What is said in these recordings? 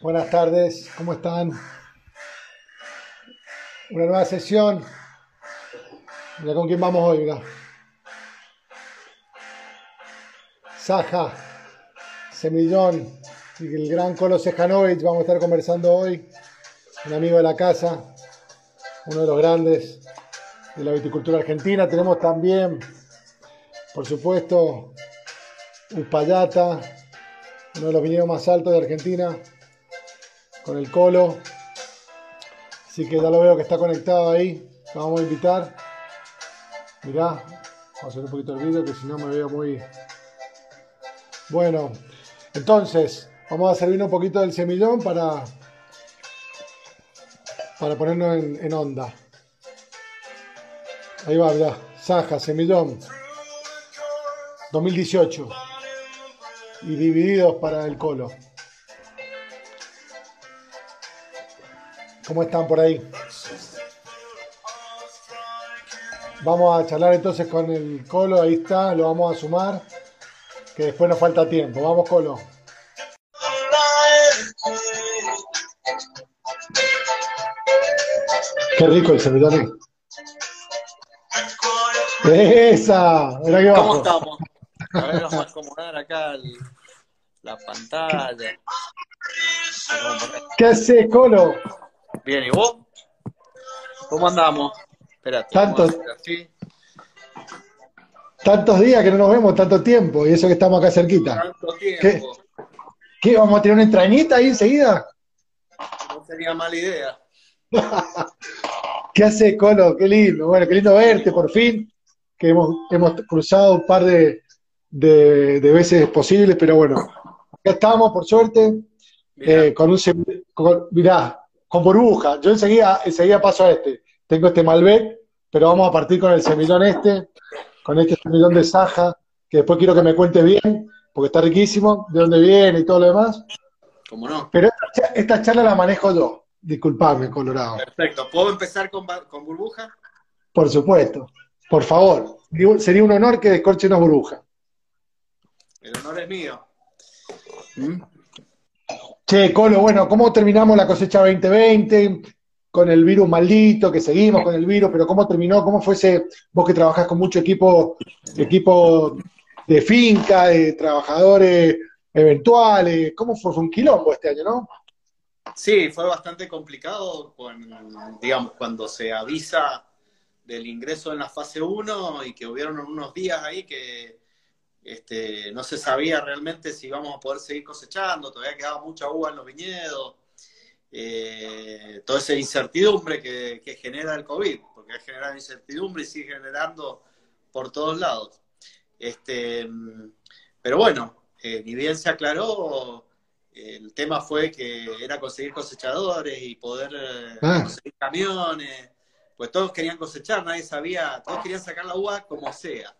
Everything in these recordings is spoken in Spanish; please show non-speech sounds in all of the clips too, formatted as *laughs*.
Buenas tardes, ¿cómo están? Una nueva sesión. Mira con quién vamos hoy, mira. Saja, Semillón y el gran Colo Sejanovic. Vamos a estar conversando hoy. Un amigo de la casa, uno de los grandes de la viticultura argentina. Tenemos también, por supuesto, Uspallata, uno de los viñedos más altos de Argentina, con el Colo. Así que ya lo veo que está conectado ahí. Lo vamos a invitar. Mirá, vamos a hacer un poquito el vídeo que si no me veo muy. Bueno, entonces, vamos a servir un poquito del semillón para, para ponernos en, onda. Ahí va, ya. Saja, semillón. 2018. Y divididos para el colo. ¿Cómo están por ahí? Vamos a charlar entonces con el colo, ahí está, lo vamos a sumar, que después nos falta tiempo. Vamos, colo. Qué rico el semillón. ¡Esa! Mirá que ¿Cómo estamos? A ver, vamos a acomodar acá el- la pantalla. ¿Qué hace, colo? Bien, ¿y vos? ¿Cómo andamos? Espérate. Tanto- vamos a hacer así. Tantos días que no nos vemos, tanto tiempo, y eso que estamos acá cerquita. Tanto tiempo. ¿Qué? ¿Vamos a tener una entrañita ahí enseguida? No sería mala idea. *laughs* ¿Qué hace, Colo? Qué lindo. Bueno, qué lindo verte por fin. Que hemos, hemos cruzado un par de, de- de veces posibles, pero bueno, acá estamos, por suerte, Mirá, eh, con un con, mirá, con burbuja. Yo enseguida, enseguida paso a este. Tengo este Malbec, pero vamos a partir con el semillón este, con este semillón de Saja, que después quiero que me cuente bien, porque está riquísimo, de dónde viene y todo lo demás. ¿Cómo no? Pero esta, cha- esta charla la manejo yo. Disculpame, Colorado. Perfecto. ¿Puedo empezar con, con burbuja? Por supuesto. Por favor. Sería un honor que descorche una burbuja. El honor es mío. Che, Colo, bueno, ¿cómo terminamos la cosecha 2020? Con el virus maldito, que seguimos con el virus, pero ¿cómo terminó? ¿Cómo fue ese, vos que trabajás con mucho equipo, equipo de finca, de trabajadores eventuales? ¿Cómo fue? Fue un quilombo este año, ¿no? Sí, fue bastante complicado con, digamos, cuando se avisa del ingreso en la fase 1 y que hubieron unos días ahí que este, no se sabía realmente si íbamos a poder seguir cosechando, todavía quedaba mucha uva en los viñedos, eh, toda esa incertidumbre que, que genera el COVID, porque ha generado incertidumbre y sigue generando por todos lados. Este, pero bueno, eh, ni bien se aclaró, el tema fue que era conseguir cosechadores y poder eh, Ah. conseguir camiones, pues todos querían cosechar, nadie sabía, todos querían sacar la uva como sea,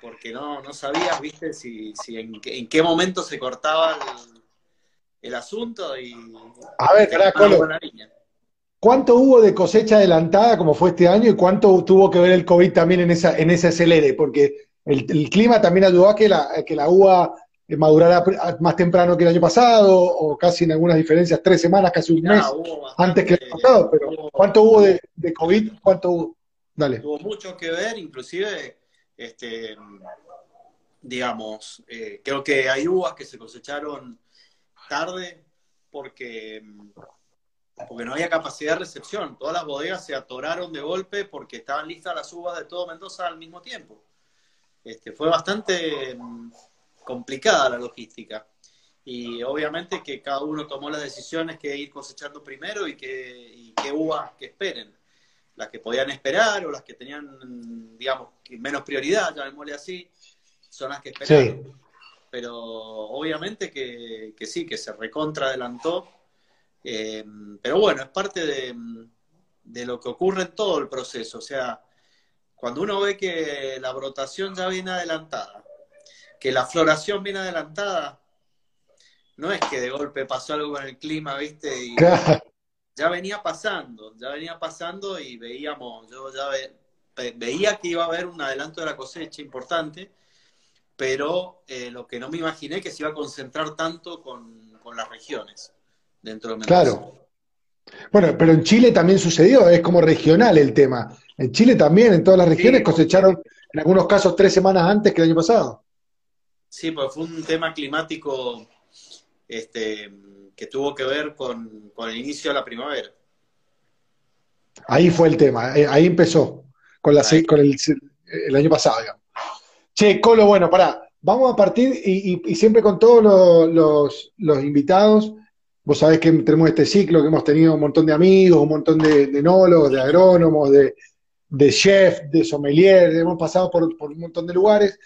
porque no, no sabías, viste, si, si en, qué- en qué momento se cortaba el, el asunto y... A ver, pará, Colo. ¿Cuánto hubo de cosecha adelantada como fue este año y cuánto tuvo que ver el COVID también en, esa, en ese acelere? Porque el, el clima también ayudó a que la, a que la uva madurara pr- más temprano que el año pasado o casi en algunas diferencias, tres semanas, casi un mes bastante- antes que el año pasado. Pero hubo- ¿cuánto hubo de, de COVID? ¿Cuánto hubo? Dale. tuvo mucho que ver, inclusive, este, digamos, eh, creo que hay uvas que se cosecharon tarde porque, porque no había capacidad de recepción. Todas las bodegas se atoraron de golpe porque estaban listas las uvas de todo Mendoza al mismo tiempo. Este, fue bastante mm, complicada la logística. Y obviamente que cada uno tomó las decisiones que ir cosechando primero y que, y qué uvas que esperen las que podían esperar o las que tenían, digamos, menos prioridad, llamémosle así, son las que esperaron. Sí. Pero obviamente que, que sí, que se recontra adelantó. Eh, pero bueno, es parte de, de lo que ocurre en todo el proceso. O sea, cuando uno ve que la brotación ya viene adelantada, que la floración viene adelantada, no es que de golpe pasó algo con el clima, ¿viste? Y, Claro. Ya venía pasando, ya venía pasando y veíamos, yo ya ve- ve- veía que iba a haber un adelanto de la cosecha importante, pero eh, lo que no me imaginé que se iba a concentrar tanto con, con las regiones. dentro de Mendoza. Claro. Bueno, pero en Chile también sucedió, es como regional el tema. En Chile también, en todas las regiones, cosecharon en algunos casos tres semanas antes que el año pasado. Sí, pues fue un tema climático este, que tuvo que ver con, el inicio de la primavera. Ahí fue el tema, eh, ahí empezó, con, la, con el, año pasado, digamos. Che, Colo, bueno, pará, vamos a partir y, siempre con todos los, los, invitados. Vos sabés que tenemos este ciclo, que hemos tenido un montón de amigos, un montón de, de enólogos, de agrónomos, de, de chef, de sommelier, hemos pasado por, un montón de lugares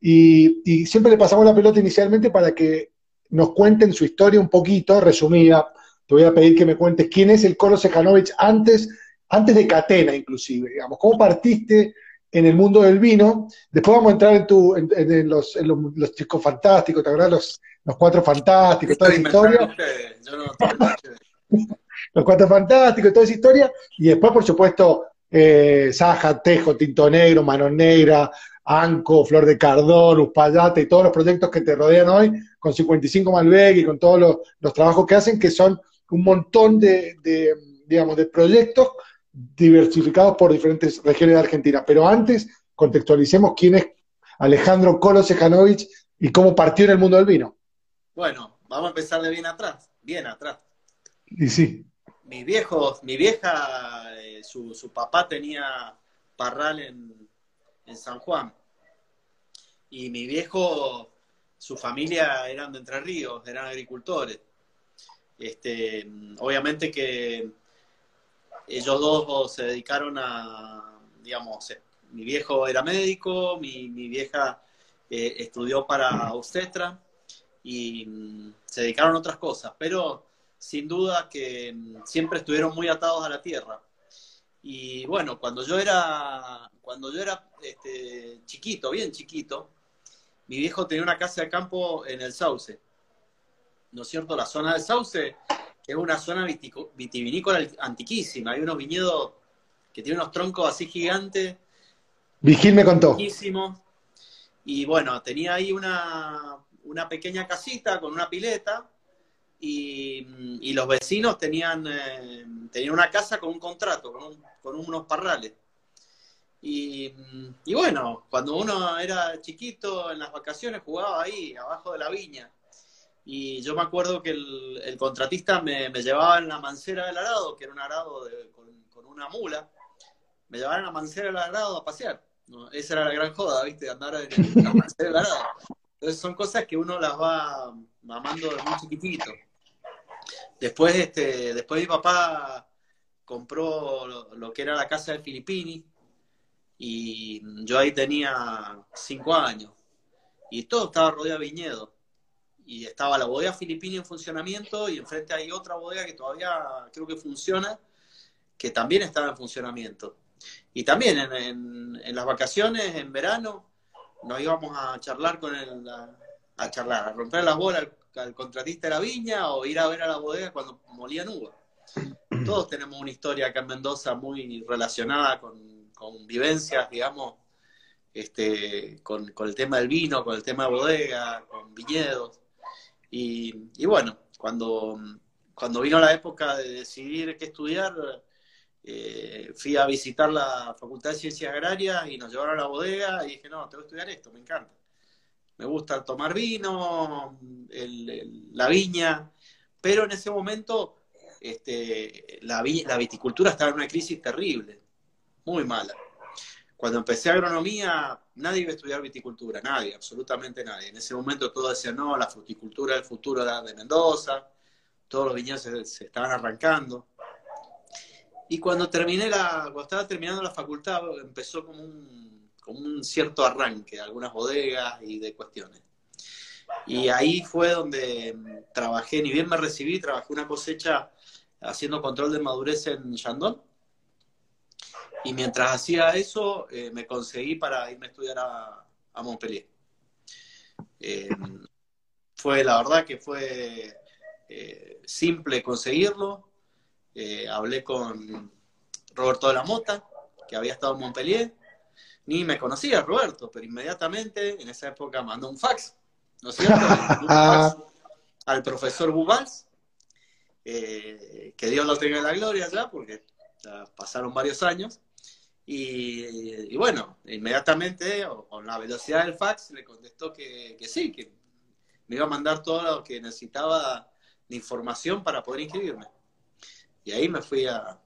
y, siempre le pasamos la pelota inicialmente para que nos cuenten su historia un poquito, resumida. Te voy a pedir que me cuentes quién es el Colo Sejanovic antes, antes de Catena, inclusive, digamos, cómo partiste en el mundo del vino. Después vamos a entrar en, tu, en, los, los, chicos fantásticos, ¿te acuerdas? Los, los cuatro fantásticos, toda esa historia. *laughs* los cuatro fantásticos, toda esa historia. Y después, por supuesto, eh, Saja, Tejo, Tinto Negro, Mano Negra, Anco, Flor de Cardón, Uspallata y todos los proyectos que te rodean hoy, con 55 Malbec y con todos los, trabajos que hacen, que son un montón de, digamos, de proyectos diversificados por diferentes regiones de Argentina. Pero antes, contextualicemos quién es Alejandro Colo y cómo partió en el mundo del vino. Bueno, vamos a empezar de bien atrás, bien atrás. Y sí. Mi viejo, mi vieja su, papá tenía parral en, San Juan. Y mi viejo, su familia eran de Entre Ríos, eran agricultores. Este, obviamente que ellos dos se dedicaron a, digamos, mi viejo era médico, mi, vieja eh, estudió para obstetra y mm, se dedicaron a otras cosas, pero sin duda que mm, siempre estuvieron muy atados a la tierra. Y bueno, cuando yo era, cuando yo era este, chiquito, bien chiquito, mi viejo tenía una casa de campo en el Sauce. ¿No es cierto? La zona del Sauce es una zona vitivinícola antiquísima. Hay unos viñedos que tienen unos troncos así gigantes. Vigil me contó. Y bueno, tenía ahí una, una pequeña casita con una pileta y, los vecinos tenían, eh, tenían una casa con un contrato, con, unos parrales. Y, bueno, cuando uno era chiquito, en las vacaciones jugaba ahí, abajo de la viña. Y yo me acuerdo que el, contratista me, llevaba en la mancera del arado, que era un arado con, una mula, me llevaba en la mancera del arado a pasear. Esa era la gran joda, ¿viste? Andar en la mancera del arado. Entonces son cosas que uno las va mamando de muy chiquitito. Después, este, después mi papá compró lo, que era la casa de Filippini y yo ahí tenía cinco años. Y todo estaba rodeado de viñedos. Y estaba la bodega Filippini en funcionamiento y enfrente hay otra bodega que todavía creo que funciona que también estaba en funcionamiento. Y también en, las vacaciones en verano nos íbamos a charlar con el a, charlar a romper las bolas al contratista de la viña o ir a ver a la bodega cuando molían uva. Todos tenemos una historia acá en Mendoza muy relacionada con, vivencias, digamos, este, con, el tema del vino, con el tema de bodega, con viñedos. Y, bueno, cuando, cuando vino la época de decidir qué estudiar, eh, fui a visitar la Facultad de Ciencias Agrarias y nos llevaron a la bodega y dije, no, tengo que estudiar esto, me encanta me gusta tomar vino, la viña, pero en ese momento este, la, la viticultura estaba en una crisis terrible, muy mala. Cuando empecé agronomía, nadie iba a estudiar viticultura, nadie, absolutamente nadie. En ese momento todos decían, no, la fruticultura del futuro era de Mendoza, todos los viñedos se, estaban arrancando. Y cuando terminé la, cuando estaba terminando la facultad, empezó como un como un cierto arranque de algunas bodegas y de cuestiones. Y ahí fue donde trabajé, ni bien me recibí, trabajé una cosecha haciendo control de madurez en Chandon. Y mientras hacía eso, eh, me conseguí para irme a estudiar a, Montpellier. Eh, fue, la verdad que fue eh, simple conseguirlo. hablé con Roberto de la Mota, que había estado en Montpellier, ni me conocía Roberto, pero inmediatamente en esa época mandó un fax, ¿no es cierto? *laughs* al profesor Bubals, eh, que Dios lo tenga en la gloria ya, porque ya pasaron varios años. Y, bueno, inmediatamente, con la velocidad del fax, le contestó que, que, sí, que me iba a mandar todo lo que necesitaba de información para poder inscribirme. Y ahí me fui a,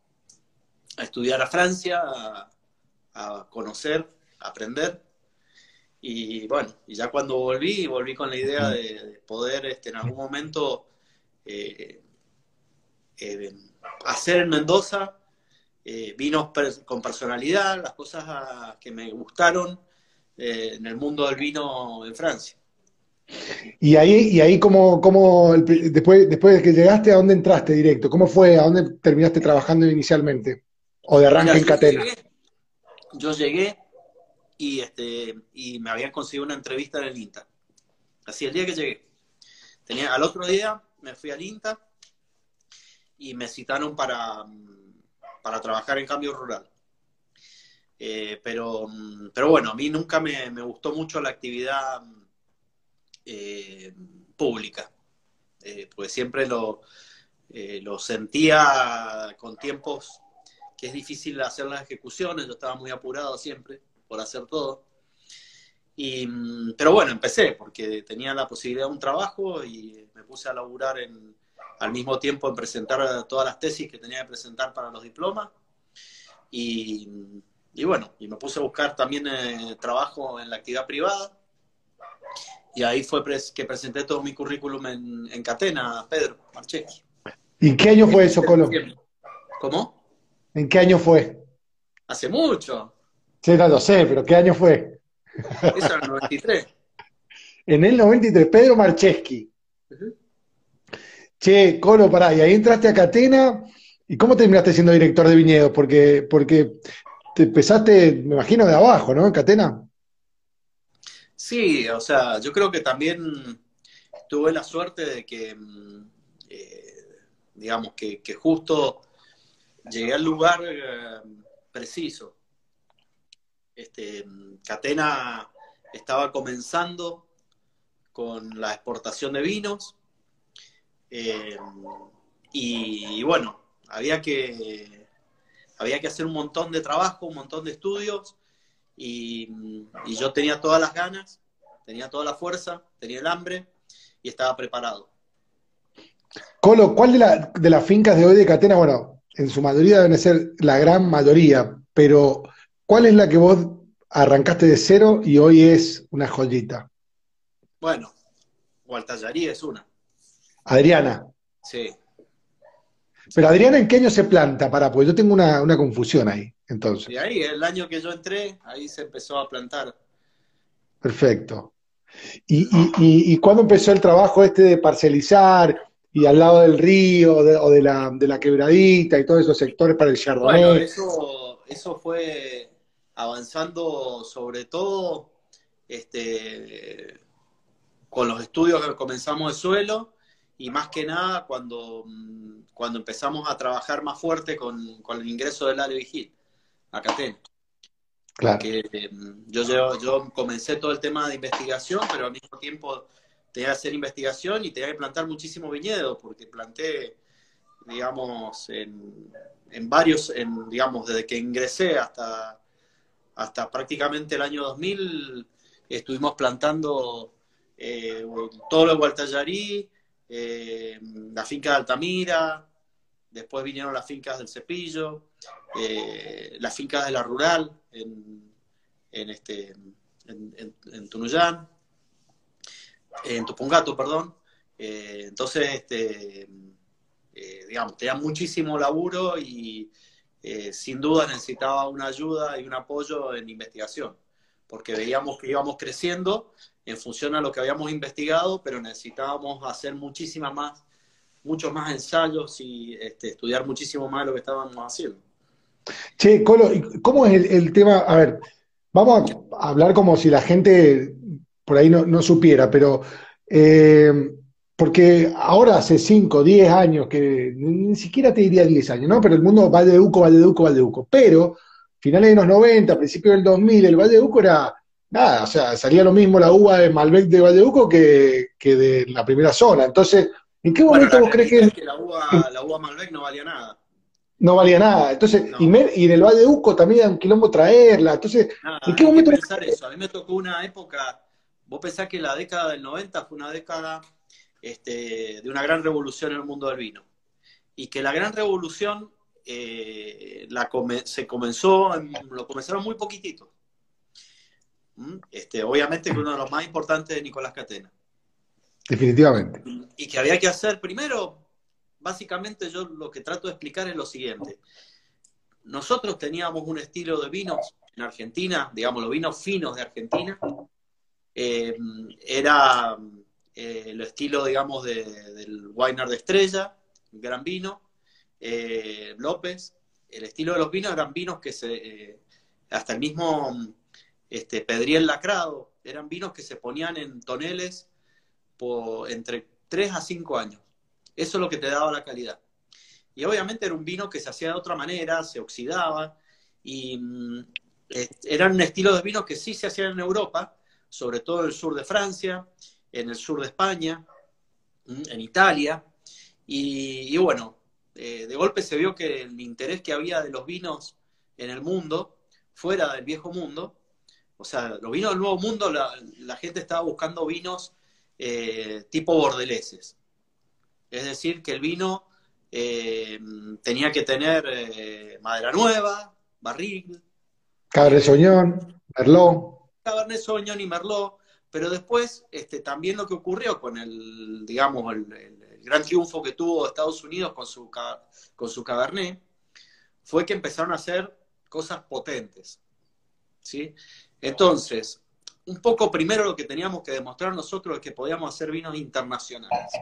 estudiar a Francia, a, conocer, a aprender. Y bueno, y ya cuando volví, volví con la idea de, poder este, en algún momento eh, eh, hacer en Mendoza eh, vinos con personalidad, las cosas que me gustaron en el mundo del vino en Francia. Y ahí, y ahí como, como después, después de que llegaste, ¿a dónde entraste directo? ¿Cómo fue? ¿A dónde terminaste trabajando inicialmente? ¿O de arranque en catena? yo llegué y, este, y me habían conseguido una entrevista en el INTA. Así el día que llegué. Tenía, al otro día me fui al INTA y me citaron para, para trabajar en cambio rural. Eh, pero, pero bueno, a mí nunca me, me gustó mucho la actividad eh, pública, eh, pues siempre lo, lo sentía con tiempos que es difícil hacer las ejecuciones, yo estaba muy apurado siempre por hacer todo. Y, pero bueno, empecé porque tenía la posibilidad de un trabajo y me puse a laburar en, al mismo tiempo en presentar todas las tesis que tenía que presentar para los diplomas. Y, y bueno, y me puse a buscar también eh, trabajo en la actividad privada. Y ahí fue que presenté todo mi currículum en, en Catena, Pedro Marchetti. ¿Y qué año fue eso, Colo? ¿Cómo? ¿En qué año fue? Hace mucho. Sí, no lo sé, pero ¿qué año fue? Eso era el 93. *laughs* en el 93, Pedro Marcheski. Che, Colo, pará, y ahí entraste a Catena, ¿y cómo terminaste siendo director de viñedos? Porque, porque te empezaste, me imagino, de abajo, ¿no? En Catena. Sí, o sea, yo creo que también tuve la suerte de que, mm, eh, digamos, que, que justo llegué al lugar eh, preciso. Este, Catena estaba comenzando con la exportación de vinos eh, y, bueno, había que, había que hacer un montón de trabajo, un montón de estudios y, y yo tenía todas las ganas, tenía toda la fuerza, tenía el hambre y estaba preparado. Colo, ¿cuál de, la, de las fincas de hoy de Catena, bueno, en su mayoría deben ser la gran mayoría, pero ¿cuál es la que vos arrancaste de cero y hoy es una joyita? Bueno, Gualtallarí es una. Adriana. Sí. Pero Adriana, ¿en qué año se planta? Para, porque yo tengo una, confusión ahí, entonces. Y ahí, el año que yo entré, ahí se empezó a plantar. Perfecto. ¿Y, y, y cuándo empezó el trabajo este de parcelizar y al lado del río o de la, de la quebradita y todos esos sectores para el Chardonnay. Bueno, eso, eso fue avanzando sobre todo este, con los estudios que comenzamos de suelo y más que nada cuando, cuando empezamos a trabajar más fuerte con, con el ingreso del área vigil a Catén. Claro. Em, yo, yo, yo comencé todo el tema de investigación, pero al mismo tiempo tenía que hacer investigación y tenía que plantar muchísimos viñedos, porque planté, digamos, en, varios, en, digamos, desde que ingresé hasta, hasta prácticamente el año 2000, estuvimos plantando eh, todo lo de Gualtallarí, eh, la finca de Altamira, después vinieron las fincas del Cepillo, eh, las fincas de la Rural en, en, este, en, Tunuyán, en Tupungato, perdón. Eh, entonces, este, eh, digamos, tenía muchísimo laburo y sin duda necesitaba una ayuda y un apoyo en investigación, porque veíamos que íbamos creciendo en función a lo que habíamos investigado, pero necesitábamos hacer muchísimas más, muchos más ensayos y este, estudiar muchísimo más lo que estábamos haciendo. Che, Colo, ¿cómo es el tema? A ver, vamos a hablar como si la gente por ahí no, supiera, pero eh, porque ahora hace 5, 10 años, que ni siquiera te diría 10 años, ¿no? Pero el mundo Valle de Uco, Valle de Uco, Valle de Uco. Pero finales de los 90, principios del 2000, el Valle de Uco era nada, o sea, salía lo mismo la uva de Malbec de Valle de Uco que, que de la primera zona. Entonces, ¿En qué momento vos crees que... que la, uva, la uva Malbec no valía nada? No valía nada. Entonces, y, y, en el Valle de Uco también era un quilombo traerla. Entonces, ¿en qué momento? pensar eso. A mí me tocó una época, vos pensás que la década del 90 fue una década este, de una gran revolución en el mundo del vino. Y que la gran revolución eh, la se comenzó, lo comenzaron muy poquitito. ¿Mm? Este, obviamente que uno de los más importantes de Nicolás Catena. Definitivamente. Y que había que hacer primero, básicamente yo lo que trato de explicar es lo siguiente. Nosotros teníamos un estilo de vinos en Argentina, digamos, los vinos finos de Argentina. Eh, era eh, el estilo, digamos, del Weiner de Estrella, gran vino, eh, López. El estilo de los vinos eran vinos que se, hasta el mismo este, Pedriel Lacrado, eran vinos que se ponían en toneles por, entre 3 a 5 años. Eso es lo que te daba la calidad. Y obviamente era un vino que se hacía de otra manera, se oxidaba, y mm, eran un estilo de vinos que sí se hacían en Europa, sobre todo en el sur de Francia, en el sur de España, mm, en Italia, y, bueno, eh, de golpe se vio que el interés que había de los vinos en el mundo, fuera del viejo mundo, o sea, los vinos del nuevo mundo, la, gente estaba buscando vinos eh, tipo bordeleses. Es decir, que el vino eh, tenía que tener madera nueva, barril. Cabernet Sauvignon, Merlot. Cabernet Sauvignon y Merlot. Pero después, este, también lo que ocurrió con el, digamos, el, gran triunfo que tuvo Estados Unidos con su, con su Cabernet, fue que empezaron a hacer cosas potentes. ¿sí? Entonces, un poco primero lo que teníamos que demostrar nosotros es que podíamos hacer vinos internacionales,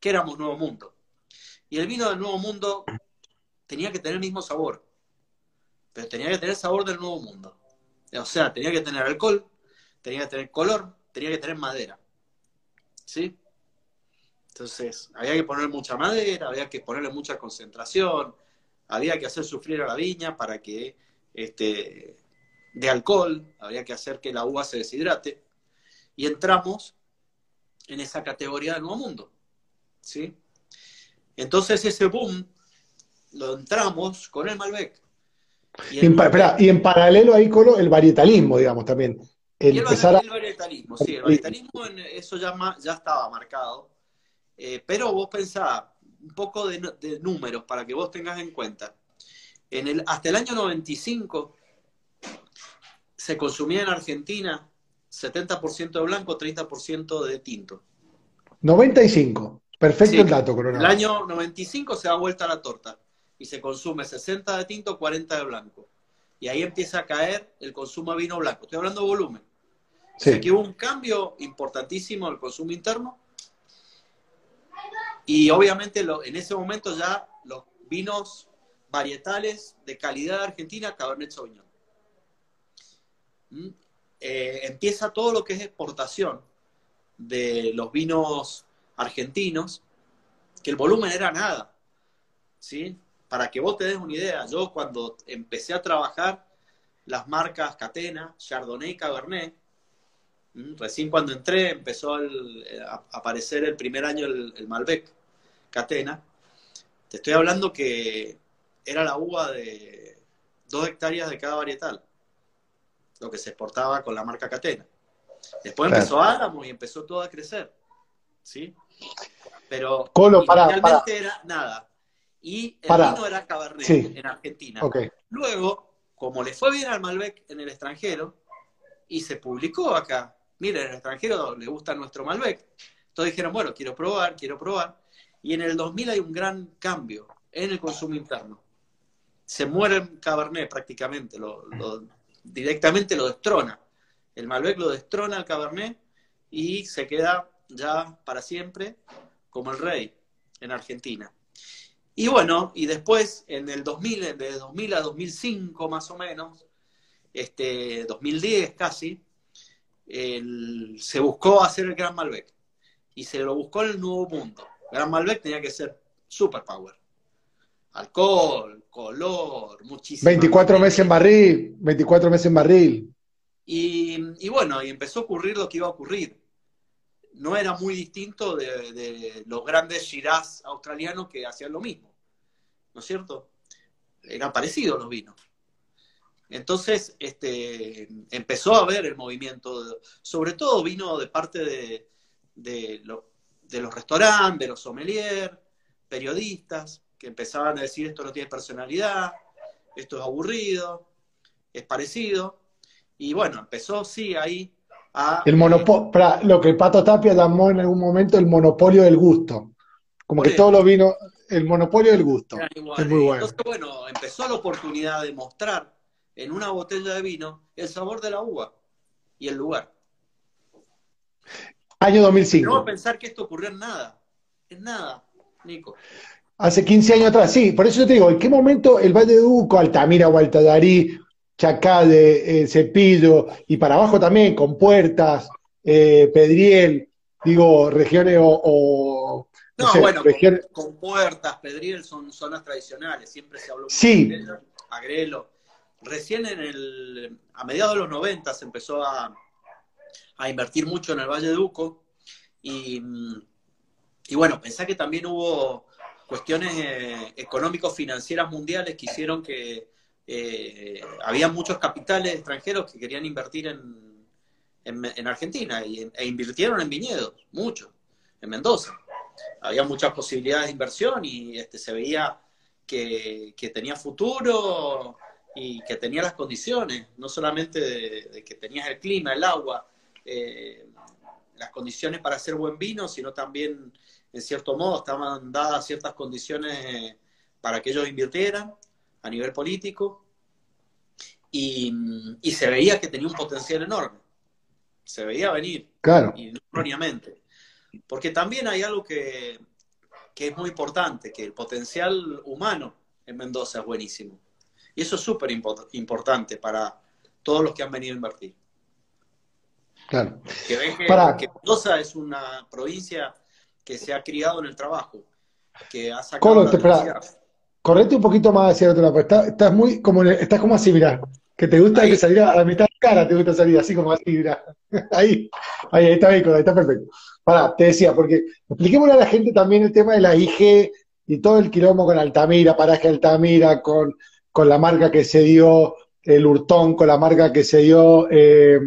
que éramos Nuevo Mundo. Y el vino del Nuevo Mundo tenía que tener el mismo sabor, pero tenía que tener sabor del Nuevo Mundo. O sea, tenía que tener alcohol, tenía que tener color, tenía que tener madera. ¿Sí? Entonces, había que poner mucha madera, había que ponerle mucha concentración, había que hacer sufrir a la viña para que este, de alcohol, había que hacer que la uva se deshidrate, y entramos en esa categoría del nuevo mundo. ¿sí? Entonces ese boom lo entramos con el Malbec. Y, en, y en paralelo ahí con el varietalismo, digamos, también el, varietalismo, sí, el varietalismo, eso ya, ya estaba marcado. Eh, pero vos pensá, un poco de, números para que vos tengas en cuenta. En el, hasta el año 95 se consumía en Argentina 70% de blanco, 30% de tinto. 95, perfecto el dato, Coronel. El año 95 se da vuelta la torta y se consume 60 de tinto, 40 de blanco. Y ahí empieza a caer el consumo de vino blanco. Estoy hablando de volumen. Sí. que hubo un cambio importantísimo en el consumo interno. Y obviamente en ese momento ya los vinos varietales de calidad de Argentina, Cabernet Sauvignon. Eh, empieza todo lo que es exportación de los vinos argentinos, que el volumen era nada. ¿sí? Para que vos te des una idea, yo cuando empecé a trabajar las marcas Catena, Chardonnay y Cabernet, recién cuando entré empezó eh, a aparecer el primer año el, Malbec, Catena. Te estoy hablando que era la uva de dos hectáreas de cada varietal, lo que se exportaba con la marca Catena. Después empezó Álamo y empezó todo a crecer, ¿sí? Pero Colo, era nada. Y el vino era Cabernet en Argentina. Luego, como le fue bien al Malbec en el extranjero, y se publicó acá, mira, en el extranjero le gusta nuestro Malbec. Entonces dijeron, bueno, quiero probar, quiero probar. Y en el 2000 hay un gran cambio en el consumo interno. Se muere el Cabernet prácticamente, lo, directamente lo destrona. El Malbec lo destrona al Cabernet y se queda ya para siempre como el rey en Argentina. Y bueno, y después en el 2000, de 2000 a 2005 más o menos, este, 2010 casi, se buscó hacer el Gran Malbec y se lo buscó en el nuevo mundo. El Gran Malbec tenía que ser super power. Alcohol, color, muchísimo. 24 meses en barril, 24 meses en barril. Y, bueno, y empezó a ocurrir lo que iba a ocurrir. no era muy distinto de, los grandes Shiraz australianos que hacían lo mismo, ¿no es cierto? Eran parecidos los vinos. Entonces, este, empezó a haber el movimiento, sobre todo vino de parte de, de, los restaurantes, de los sommeliers, periodistas, que empezaban a decir esto no tiene personalidad, esto es aburrido, es parecido. Y bueno, empezó, sí, ahí a... El monopolio, lo que Pato Tapia llamó en algún momento el monopolio del gusto. Como que todo lo vino, el monopolio del gusto. Es muy bueno. Entonces, bueno, empezó la oportunidad de mostrar en una botella de vino el sabor de la uva y el lugar. Año 2005. No a pensar que esto ocurrió en nada. En nada, Nico. Hace 15 años atrás, sí. Por eso yo te digo, ¿en qué momento el Valle de Duco, Altamira, Gualtadarí, Chacade, eh, Cepillo, y para abajo también, con Puertas, eh, Pedriel, digo, regiones o... no, bueno, con, Puertas, Pedriel son zonas tradicionales, siempre se habló sí. de Agrelo. Recién en el, a mediados de los 90 se empezó a, a invertir mucho en el Valle de Uco. Y, y bueno, pensá que también hubo cuestiones eh, económico-financieras mundiales que hicieron que eh, había muchos capitales extranjeros que querían invertir en, en, Argentina y, e invirtieron en viñedos, muchos, en Mendoza. Había muchas posibilidades de inversión y este, se veía que, que tenía futuro y que tenía las condiciones, no solamente de, que tenías el clima, el agua, eh, las condiciones para hacer buen vino, sino también, en cierto modo, estaban dadas ciertas condiciones eh, para que ellos invirtieran a nivel político y, se veía que tenía un potencial enorme. Se veía venir. Claro. Y erróneamente. Porque también hay algo que, que es muy importante, que el potencial humano en Mendoza es buenísimo. Y eso es súper importante para todos los que han venido a invertir. Claro. Que ven que, Mendoza es una provincia que se ha criado en el trabajo, que ha sacado correte un poquito más hacia el otro lado, estás, muy como estás como así, mira, que te gusta que salir a la mitad de cara, te gusta salir así como así, mira. *laughs* Ahí, ahí, está bien, está perfecto. Para, te decía, porque expliquémosle a la gente también el tema de la IG y todo el quilombo con Altamira, paraje Altamira, con con la marca que se dio el Hurtón, con la marca que se dio eh,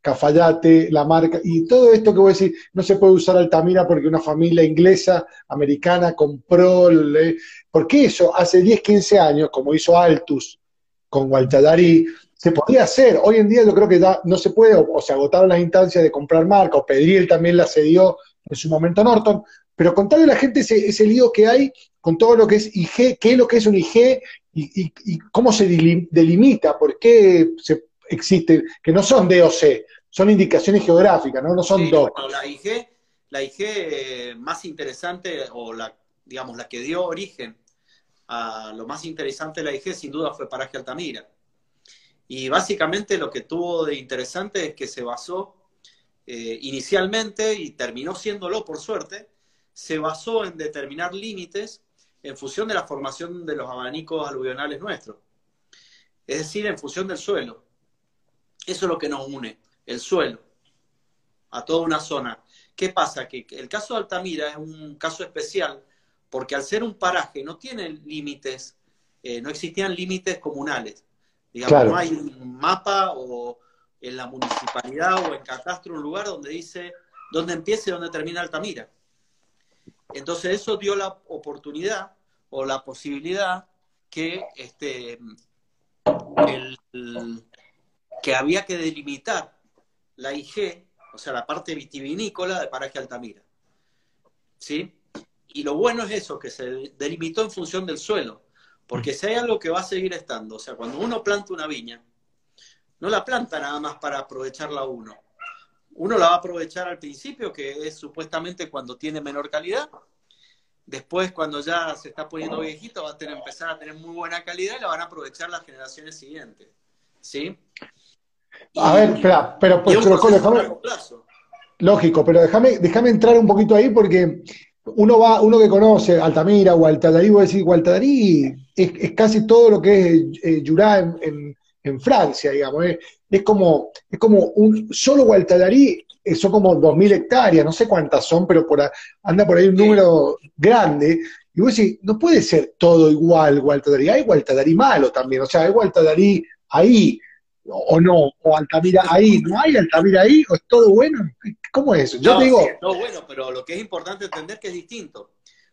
Cafayate, la marca, y todo esto que voy a decir, no se puede usar Altamira porque una familia inglesa, americana, compró, el, porque eso hace 10, 15 años, como hizo Altus con Gualtadarí, se podía hacer. Hoy en día yo creo que ya no se puede, o, se agotaron las instancias de comprar marca, o Pedriel también la cedió en su momento a Norton, pero contarle a la gente ese, ese lío que hay con todo lo que es IG, qué es lo que es un IG y, cómo se delimita, por qué se existe, que no son DOC, son indicaciones geográficas, no, no son dos. la IG, la IG eh, más interesante, o la, digamos, la que dio origen a lo más interesante de la IG, sin duda fue Paraje Altamira. Y básicamente lo que tuvo de interesante es que se basó eh, inicialmente, y terminó siéndolo por suerte, se basó en determinar límites en función de la formación de los abanicos aluvionales nuestros. Es decir, en función del suelo. Eso es lo que nos une, el suelo, a toda una zona. ¿Qué pasa? Que el caso de Altamira es un caso especial porque al ser un paraje no tiene límites, eh, no existían límites comunales. Digamos, no hay un mapa o en la municipalidad o en catastro un lugar donde dice dónde empieza y dónde termina Altamira. Entonces eso dio la oportunidad o la posibilidad que, este, que había que delimitar la IG, o sea, la parte vitivinícola de Paraje Altamira. ¿Sí? Y lo bueno es eso, que se delimitó en función del suelo, porque si hay algo que va a seguir estando, o sea, cuando uno planta una viña, no la planta nada más para aprovecharla uno. Uno la va a aprovechar al principio, que es supuestamente cuando tiene menor calidad, Después, cuando ya se está poniendo viejito, va a tener, empezar a tener muy buena calidad y la van a aprovechar las generaciones siguientes. ¿Sí? a ver, espera, pero pues, déjame, lógico, pero déjame, déjame entrar un poquito ahí porque uno va, uno que conoce Altamira o Altadarí, voy a decir, Gualtadarí es, es casi todo lo que es eh, en, en, Francia, digamos. Es, es, como, es como un solo Gualtadarí son como 2.000 hectáreas, no sé cuántas son, pero por anda por ahí un número grande. Y vos decís, no puede ser todo igual Gualtadarí, hay Gualtadarí malo también, o sea, hay Gualtadarí ahí, o no, o Altamira ahí, ¿no hay Altamira ahí? ¿O es todo bueno? ¿Cómo es eso? Yo no, digo... todo bueno, pero lo que es importante entender que es distinto.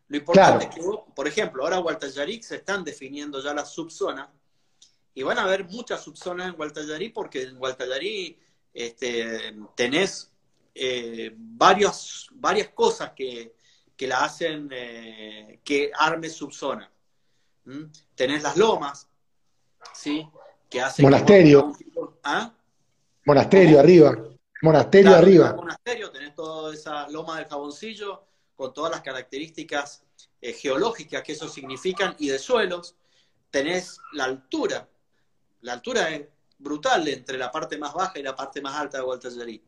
Lo importante es que, por ejemplo, ahora Gualtallarí se están definiendo ya las subzonas y van a haber muchas subzonas en Gualtallarí porque en Gualtallarí este, tenés eh, varias cosas que, que la hacen eh, que arme subzona. ¿Mm? Tenés las lomas, ¿sí? Que hacen monasterio. ¿Ah? Monasterio arriba. Monasterio arriba. Monasterio, tenés toda esa loma del jaboncillo con todas las características eh, geológicas que eso significan y de suelos. Tenés la altura. La altura es brutal entre la parte más baja y la parte más alta de Gualtallerí.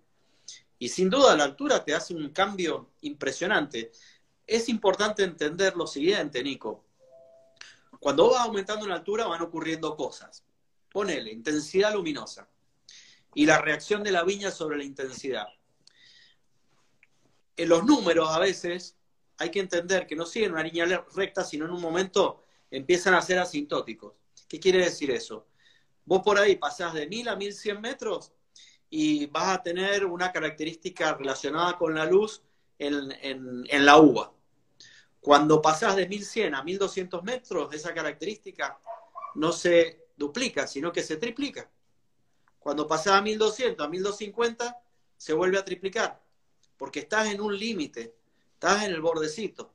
Y sin duda la altura te hace un cambio impresionante. Es importante entender lo siguiente, Nico. Cuando vas aumentando en altura van ocurriendo cosas. Ponele, intensidad luminosa. Y la reacción de la viña sobre la intensidad. En los números a veces hay que entender que no siguen una línea recta, sino en un momento empiezan a ser asintóticos. ¿Qué quiere decir eso? Vos por ahí pasás de 1000 a 1100 metros y vas a tener una característica relacionada con la luz en, la uva. Cuando pasás de 1100 a 1200 metros, esa característica no se duplica, sino que se triplica. Cuando pasás a 1200 a 1250, se vuelve a triplicar, porque estás en un límite, estás en el bordecito.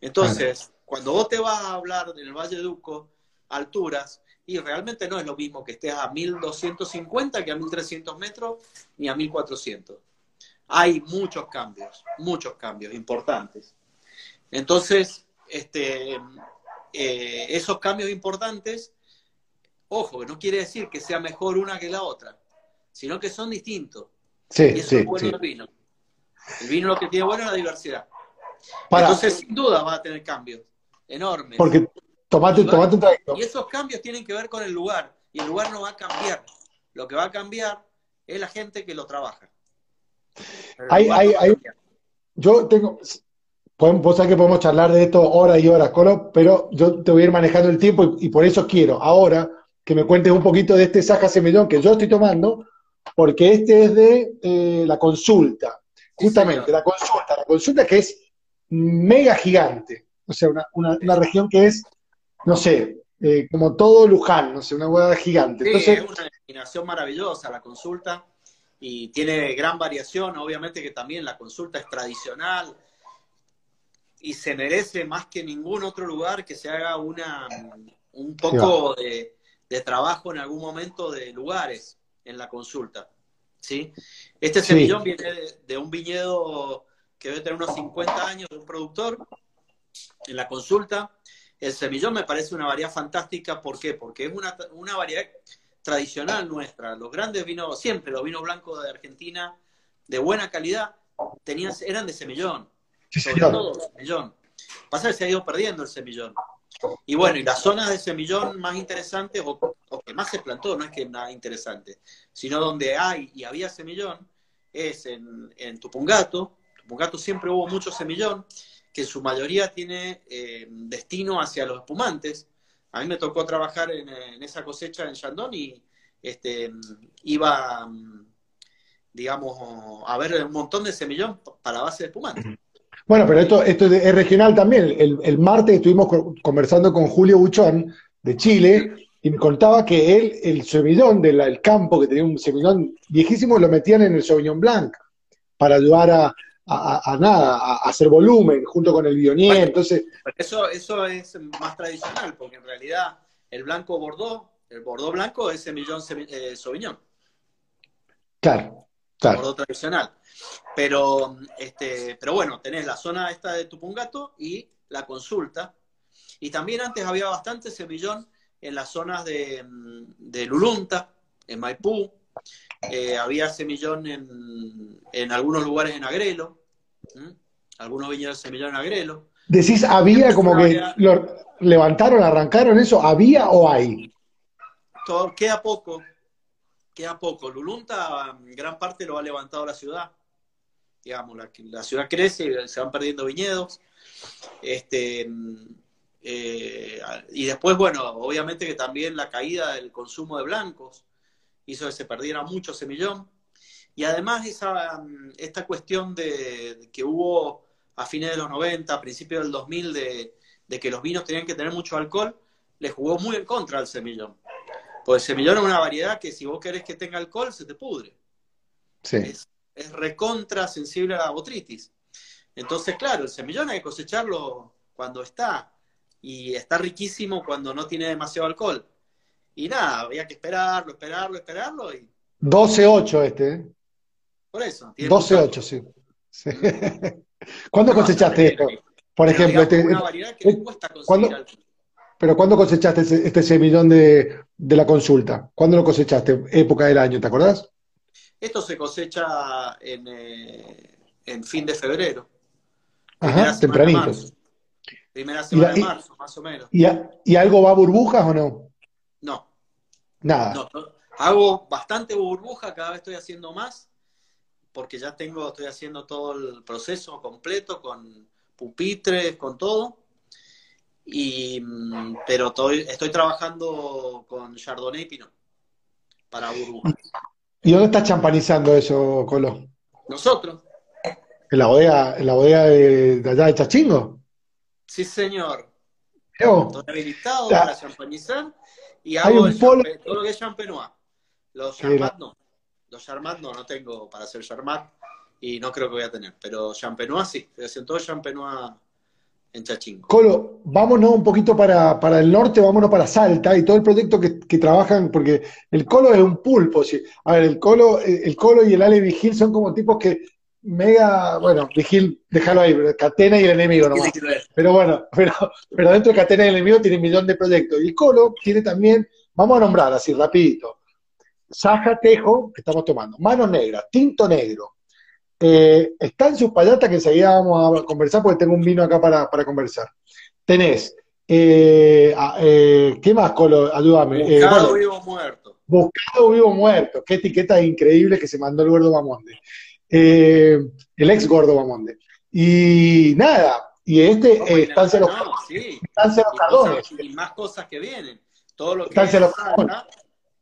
Entonces, cuando vos te vas a hablar del Valle Duco, alturas, y realmente no es lo mismo que estés a 1250 que a 1300 metros ni a 1400. Hay muchos cambios, muchos cambios importantes. Entonces, este, eh, esos cambios importantes, ojo, no quiere decir que sea mejor una que la otra, sino que son distintos. Sí, y eso sí, es bueno el vino. El vino lo que tiene bueno es la diversidad. Entonces, sin duda va a tener cambios enormes. Porque Tomate, tomate un trayecto. Y esos cambios tienen que ver con el lugar. Y el lugar no va a cambiar. Lo que va a cambiar es la gente que lo trabaja. Hay, hay, hay, yo tengo. Vos sabés que podemos charlar de esto horas y horas, Colo, pero yo te voy a ir manejando el tiempo y, por eso quiero ahora que me cuentes un poquito de este Saja Semillón que yo estoy tomando, porque este es de eh, la consulta. Justamente, la consulta. La consulta que es mega gigante. O sea, una, una, una región que es no sé, eh, como todo Luján, no sé, una hueá gigante. Sí, es una destinación maravillosa la consulta y tiene gran variación, obviamente que también la consulta es tradicional y se merece más que ningún otro lugar que se haga una un poco de, trabajo en algún momento de lugares en la consulta. ¿sí? Este semillón viene de, de, un viñedo que debe tener unos 50 años de un productor en la consulta el semillón me parece una variedad fantástica. ¿Por qué? Porque es una, una variedad tradicional nuestra. Los grandes vinos, siempre los vinos blancos de Argentina, de buena calidad, tenían, eran de semillón. sobre todo semillón. Pasa que se ha ido perdiendo el semillón. Y bueno, y las zonas de semillón más interesantes, o, que más se plantó, no es que nada interesante, sino donde hay y había semillón, es en, en Tupungato. Tupungato siempre hubo mucho semillón, que su mayoría tiene eh, destino hacia los espumantes. A mí me tocó trabajar en, esa cosecha en Chandon y este, iba, digamos, a ver un montón de semillón para base de espumantes. Bueno, pero esto, esto es regional también. El, martes estuvimos conversando con Julio Buchón de Chile y me contaba que él, el semillón del campo, que tenía un semillón viejísimo, lo metían en el Sauvignon Blanc para ayudar a, a, nada, a, hacer volumen junto con el Bionier. entonces... Eso, eso es más tradicional, porque en realidad el blanco Bordeaux, el Bordeaux blanco es semillón eh, Sauvignon. Claro, claro. Bordeaux tradicional. Pero, este, pero bueno, tenés la zona esta de Tupungato y la consulta. Y también antes había bastante semillón en las zonas de, de Lulunta, en Maipú, eh, había semillón en, en, algunos lugares en Agrelo, algunos viñedos semillón en Agrelo. Decís, había como que lo levantaron, arrancaron eso, ¿había o hay? Todo, queda poco, queda poco. Lulunta, gran parte lo ha levantado la ciudad. Digamos, la, la ciudad crece y se van perdiendo viñedos. Este, eh, y después, bueno, obviamente que también la caída del consumo de blancos hizo que se perdiera mucho semillón. Y además esa, esta cuestión de, que hubo a fines de los 90, a principios del 2000, de, de que los vinos tenían que tener mucho alcohol, le jugó muy en contra al semillón. Pues el semillón es una variedad que si vos querés que tenga alcohol, se te pudre. Es, es, recontra sensible a la botritis. Entonces, claro, el semillón hay que cosecharlo cuando está. Y está riquísimo cuando no tiene demasiado alcohol. Y nada, había que esperarlo, esperarlo, esperarlo. Y... 12-8 este. ¿eh? Por eso. 12-8, sí. sí. *laughs* ¿Cuándo cosechaste esto? Por ejemplo, este, una variedad que eh, cuesta conseguir pero ¿cuándo cosechaste este semillón de, de, la consulta? ¿Cuándo lo cosechaste? Época del año, ¿te acordás? Esto se cosecha en, eh, en fin de febrero. Ajá, tempranito. Primera semana de marzo, más o menos. ¿y, ¿Y algo va a burbujas o no? No. Nada. No, hago bastante burbuja, cada vez estoy haciendo más, porque ya tengo, estoy haciendo todo el proceso completo con pupitres, con todo. Y, mm, pero estoy, estoy trabajando con Chardonnay y Pinot para burbujas. ¿Y dónde estás champanizando eso, Colo? Nosotros. ¿En la bodega, en la bodega de, allá de Chachingo? Sí, señor. Estoy habilitado para champanizar y hago todo lo que es champenois. Los charmat no. Los charmat no, no tengo para hacer charmat y no creo que voy a tener. Pero champenois sí, estoy haciendo todo champenois en Chachingo. Colo, vámonos un poquito para, para, el norte, vámonos para Salta y todo el proyecto que, que, trabajan, porque el Colo es un pulpo. ¿sí? A ver, el Colo, el Colo y el Ale Vigil son como tipos que mega, bueno, Vigil, déjalo ahí, Catena y el enemigo nomás. Pero bueno, *laughs* pero, pero dentro de Catena y el enemigo tiene un millón de proyectos. Y el Colo tiene también, vamos a nombrar así rapidito, Saja Tejo, que estamos tomando, Mano Negra, Tinto Negro, eh, está en sus payatas que enseguida vamos a conversar porque tengo un vino acá para, conversar. Tenés, eh, eh, ¿qué más, Colo? Ayúdame. Buscado vivo muerto. Buscado vivo muerto. Qué etiqueta increíble que se mandó el gordo Bamonde. el ex gordo Bamonde. Y nada, y este estancia los, sí. los Cardones. y más cosas que vienen. Todo lo que estancia es los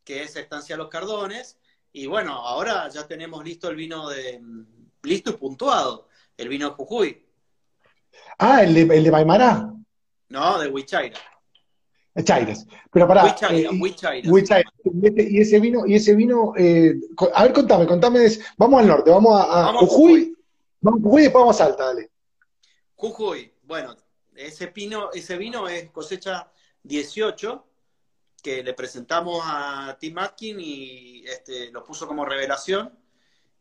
que es Estancia Los Cardones. Y bueno, ahora ya tenemos listo el vino de listo y puntuado, el vino de Jujuy. Ah, el de, el de Maimará. No, de Huichaira. Chaires. Pero para. Huichaira, eh, Y, ese vino, y ese vino, eh, a ver, contame, contame. Vamos al norte, vamos a, Jujuy. Vamos a Jujuy y después vamos a Salta, dale. Jujuy, bueno, ese, pino, ese vino es cosecha 18, que le presentamos a Tim Atkin y este, lo puso como revelación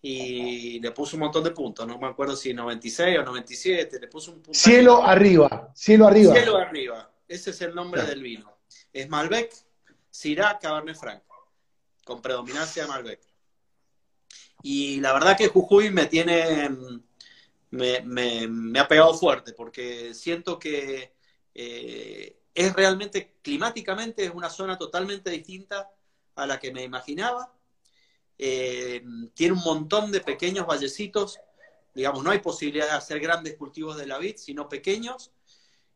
y le puso un montón de puntos, no me acuerdo si 96 o 97, le puso un punto. Cielo arriba, cielo arriba. Cielo arriba, ese es el nombre del vino. Es Malbec, Syrah, Cabernet Franc, con predominancia de Malbec. Y la verdad que Jujuy me tiene, me, me, ha pegado fuerte, porque siento que eh, es realmente, climáticamente, es una zona totalmente distinta a la que me imaginaba eh, tiene un montón de pequeños vallecitos, digamos, no hay posibilidad de hacer grandes cultivos de la vid, sino pequeños,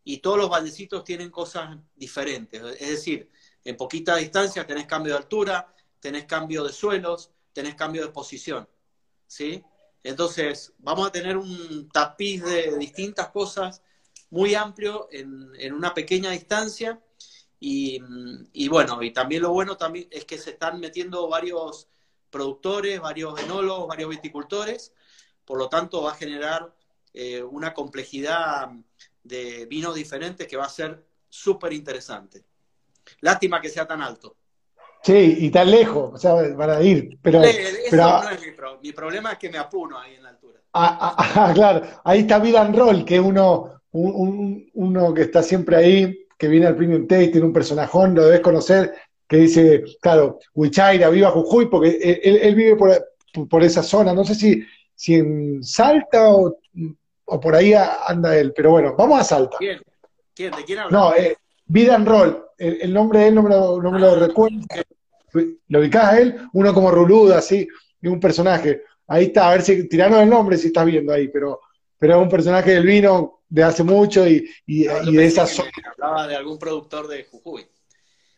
y todos los vallecitos tienen cosas diferentes, es decir, en poquita distancia tenés cambio de altura, tenés cambio de suelos, tenés cambio de posición, ¿sí? Entonces, vamos a tener un tapiz de distintas cosas muy amplio en, en una pequeña distancia, y, y, bueno, y también lo bueno también es que se están metiendo varios productores, varios enólogos, varios viticultores, por lo tanto va a generar eh, una complejidad de vinos diferentes que va a ser súper interesante. Lástima que sea tan alto. Sí, y tan lejos, o sea, para ir. Pero, Eso no es mi, mi, problema, es que me apuro ahí en la altura. Ah, ah, ah claro, ahí está Vidan Roll, que uno, uno que está siempre ahí, que viene al Premium Taste, tiene un personajón, lo debes conocer, que dice, claro, Huichaira, viva Jujuy, porque él, vive por, esa zona, no sé si, si en Salta o, por ahí anda él, pero bueno, vamos a Salta. ¿Quién? ¿Quién? ¿De quién habla? No, eh, Vida Roll, el, nombre de él no me lo, no me lo ah, recuerdo. ¿Lo ubicás a él? Uno como Ruluda, así, y un personaje. Ahí está, a ver si tiranos el nombre si estás viendo ahí, pero, pero es un personaje del vino de hace mucho y, y, de esa zona. Hablaba de algún productor de Jujuy.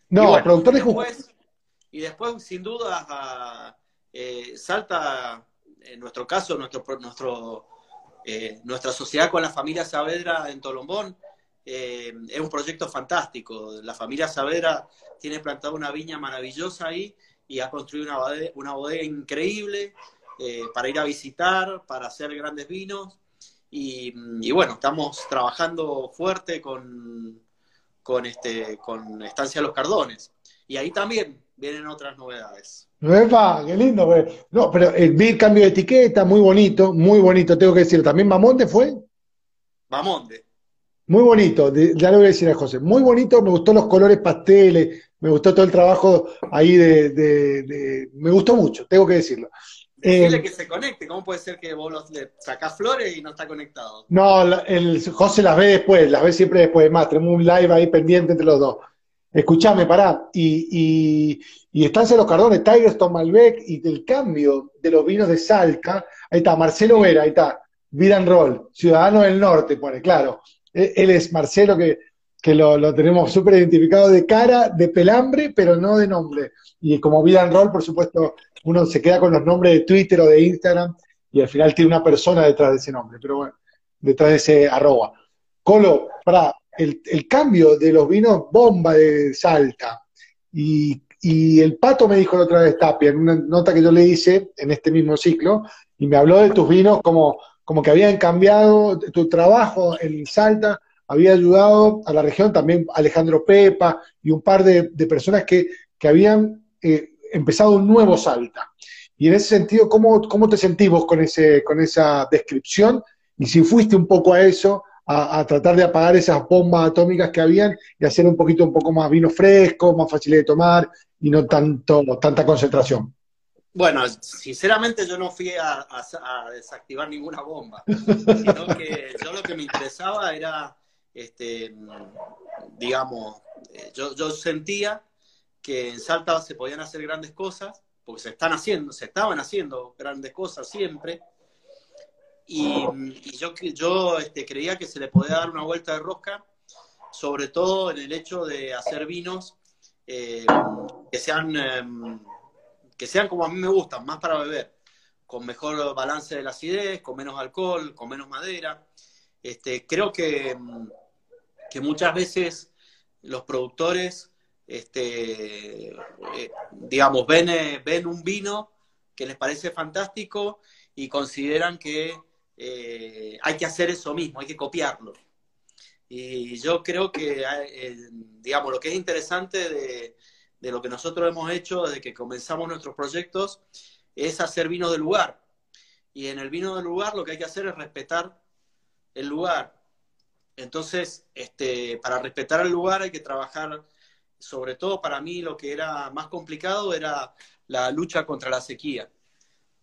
No, productor de Jujuy. Y después, sin duda, eh, salta, en nuestro caso, nuestro, nuestro, eh, nuestra sociedad con la familia Saavedra en Tolombón. Eh, es un proyecto fantástico. La familia Saavedra tiene plantada una viña maravillosa ahí y ha construido una bodega, increíble para ir a visitar, para hacer grandes vinos. Y, y bueno, estamos trabajando fuerte con, con, este, con Estancia Los Cardones. Y ahí también vienen otras novedades. ¡Epa! ¡Qué lindo! No, pero el vi cambio de etiqueta, muy bonito, muy bonito, tengo que decir. ¿También Mamonde fue? Mamonde. Muy bonito, ya lo voy a decir a José. Muy bonito, me gustó los colores pasteles, me gustó todo el trabajo ahí de, me gustó mucho, tengo que decirlo. Decirle eh, que se conecte, ¿cómo puede ser que vos le sacás flores y no está conectado? No, el José las ve después, las ve siempre después, más, tenemos un live ahí pendiente entre los dos. Escuchame, pará. Y, y, y Estancia Los Cardones, Tigerstone Malbec y del cambio de los vinos de Salca. Ahí está, Marcelo Vera, ahí está. Vida Roll, Ciudadano del Norte, pone, claro. E, él es Marcelo, que, que lo, lo, tenemos súper identificado de cara, de pelambre, pero no de nombre. Y como Vida Roll, por supuesto, uno se queda con los nombres de Twitter o de Instagram y al final tiene una persona detrás de ese nombre, pero bueno, detrás de ese arroba. Colo, para el, cambio de los vinos bomba de Salta. Y, el pato me dijo la otra vez, Tapia, en una nota que yo le hice en este mismo ciclo, y me habló de tus vinos como, como que habían cambiado, tu trabajo en Salta había ayudado a la región, también Alejandro Pepa y un par de, personas que, habían eh, empezado un nuevo Salta. Y en ese sentido, ¿cómo, cómo te sentís con, ese, con esa descripción? Y si fuiste un poco a eso, a, tratar de apagar esas bombas atómicas que habían y hacer un poquito un poco más vino fresco, más fácil de tomar y no tanto tanta concentración. Bueno, sinceramente yo no fui a, desactivar ninguna bomba, sino que yo lo que me interesaba era, este, digamos, eh, yo, yo sentía que en Salta se podían hacer grandes cosas, porque se están haciendo, se estaban haciendo grandes cosas siempre, y, yo, yo este, creía que se le podía dar una vuelta de rosca, sobre todo en el hecho de hacer vinos eh, que, sean, em, que sean como a mí me gustan, más para beber, con mejor balance de la acidez, con menos alcohol, con menos madera. Este, creo que, em, que muchas veces los productores, este, eh, digamos, ven, eh, ven un vino que les parece fantástico y consideran que eh, hay que hacer eso mismo, hay que copiarlo. Y yo creo que, eh, digamos, lo que es interesante de, lo que nosotros hemos hecho desde que comenzamos nuestros proyectos es hacer vino del lugar. Y en el vino del lugar lo que hay que hacer es respetar el lugar. Entonces, este, para respetar el lugar hay que trabajar, sobre todo para mí lo que era más complicado era la lucha contra la sequía.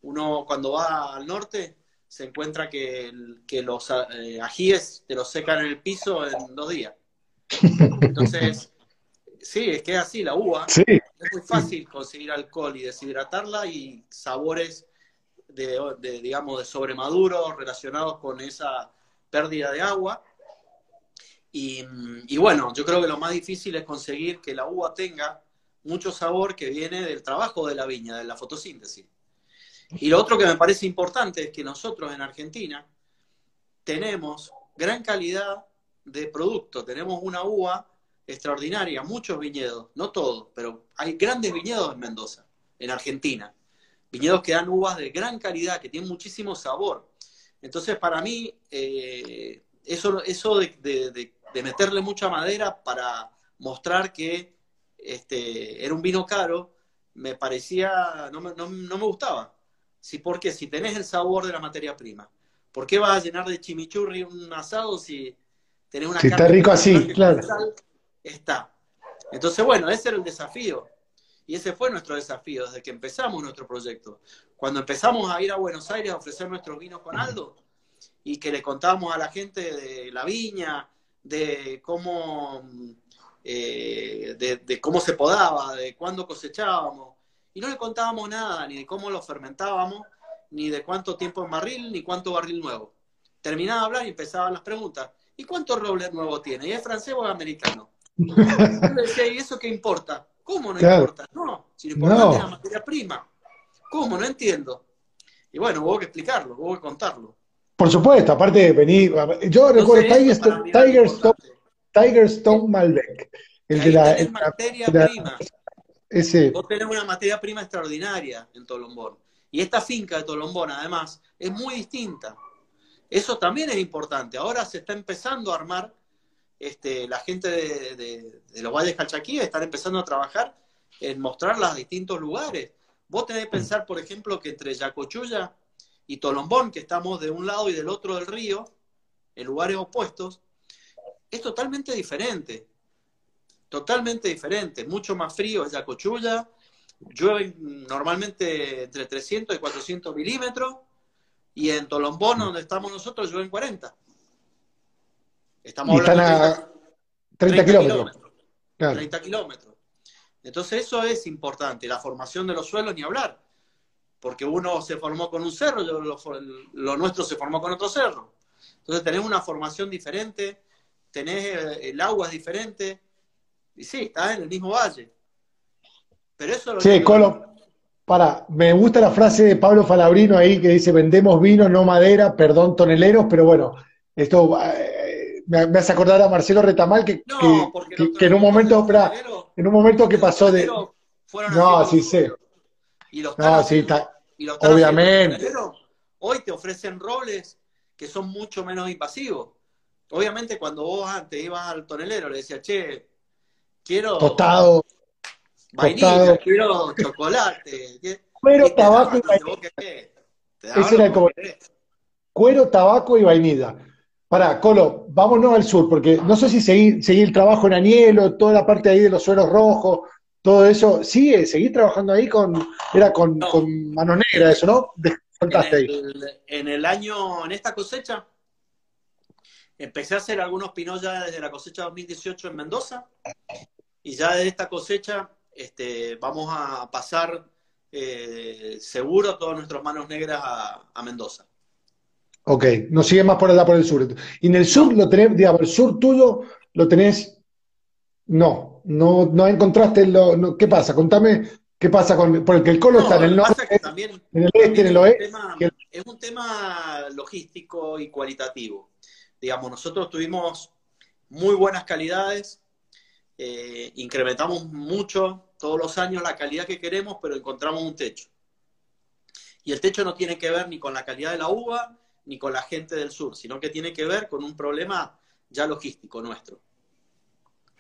Uno cuando va al norte se encuentra que, los eh, ajíes te los secan en el piso en dos días. Entonces, sí, es que es así, la uva. Es muy fácil conseguir alcohol y deshidratarla y sabores de, digamos, de sobremaduro relacionados con esa pérdida de agua. Y, y, bueno, yo creo que lo más difícil es conseguir que la uva tenga mucho sabor que viene del trabajo de la viña, de la fotosíntesis. Y lo otro que me parece importante es que nosotros en Argentina tenemos gran calidad de producto, tenemos una uva extraordinaria, muchos viñedos, no todos, pero hay grandes viñedos en Mendoza, en Argentina. Viñedos que dan uvas de gran calidad, que tienen muchísimo sabor. Entonces, para mí, eh, eso, eso de, meterle mucha madera para mostrar que este, era un vino caro, me parecía, no me gustaba. Sí, porque si tenés el sabor de la materia prima, ¿por qué vas a llenar de chimichurri un asado si tenés una si está rico así, claro. Está. Entonces, bueno, ese era el desafío. Y ese fue nuestro desafío desde que empezamos nuestro proyecto. Cuando empezamos a ir a Buenos Aires a ofrecer nuestros vinos con Aldo y que le contábamos a la gente de la viña, de cómo, eh, de, cómo se podaba, de cuándo cosechábamos, y no le contábamos nada, ni de cómo lo fermentábamos, ni de cuánto tiempo en barril, ni cuánto barril nuevo. Terminaba de hablar y empezaban las preguntas. ¿Y cuánto roble nuevo tiene? ¿Y es francés o es americano? *laughs* Yo le decía, ¿y eso qué importa? ¿Cómo no importa? No, si lo importante es la materia prima. ¿Cómo? No entiendo. Y bueno, hubo que explicarlo, hubo que contarlo. Por supuesto, aparte de venir. Yo recuerdo Tiger, Stone, Tiger Stone Malbec. El de la, materia prima. Vos tenés una materia prima extraordinaria en Tolombón. Y esta finca de Tolombón, además, es muy distinta. Eso también es importante. Ahora se está empezando a armar, este, la gente de, los Valles Calchaquíes están empezando a trabajar en mostrar los distintos lugares. Vos tenés que pensar, por ejemplo, que entre Yacochulla y Tolombón, que estamos de un lado y del otro del río, en lugares opuestos, es totalmente diferente. Totalmente diferente. Mucho más frío es Yacochulla. Llueve normalmente entre 300 y 400 milímetros. Y en Tolombón, donde estamos nosotros, llueven 40. Estamos hablando a 30, kilómetros. 30 kilómetros. Entonces eso es importante, la formación de los suelos ni hablar, porque uno se formó con un cerro, lo, nuestro se formó con otro cerro. Entonces tenemos una formación diferente, tenés eh, el, agua es diferente, y sí, está en el mismo valle. Pero eso lo Sí, Colo, para, me gusta la frase de Pablo Falabrino ahí que dice, vendemos vino, no madera, perdón, toneleros, pero bueno, esto eh, me, hace acordar a Marcelo Retamal que, que, en un momento, en un momento que pasó de... No, sí sé. Y los no, sí, está, obviamente. Hoy te ofrecen roles que son mucho menos invasivos. Obviamente cuando vos antes ibas al tonelero le decías, che, quiero... Tostado. Vainilla, quiero chocolate. Cuero, tabaco y vainilla. Ese era el Cuero, tabaco y vainilla. Pará, Colo, vámonos al sur, porque no sé si seguir, seguir el trabajo en Anielo, toda la parte ahí de los suelos rojos, todo eso. ¿Sigue? ¿Seguir trabajando ahí con, era con, con mano negra eso, no? En el, en el año, en esta cosecha, empecé a hacer algunos pinos ya desde la cosecha 2018 en Mendoza, y ya de esta cosecha este, vamos a pasar eh, seguro todas nuestras manos negras a Mendoza. Ok, no sigue más por allá por el sur. Y en el sur lo tenés, digamos, el sur tuyo lo tenés. No, no, no encontraste lo. ¿Qué pasa? Contame qué pasa con. Porque el colo está en el norte, en el este, en el oeste. Es un tema logístico y cualitativo. Digamos, nosotros tuvimos muy buenas calidades, eh, incrementamos mucho todos los años la calidad que queremos, pero encontramos un techo. Y el techo no tiene que ver ni con la calidad de la uva, ni con la gente del sur, sino que tiene que ver con un problema ya logístico nuestro,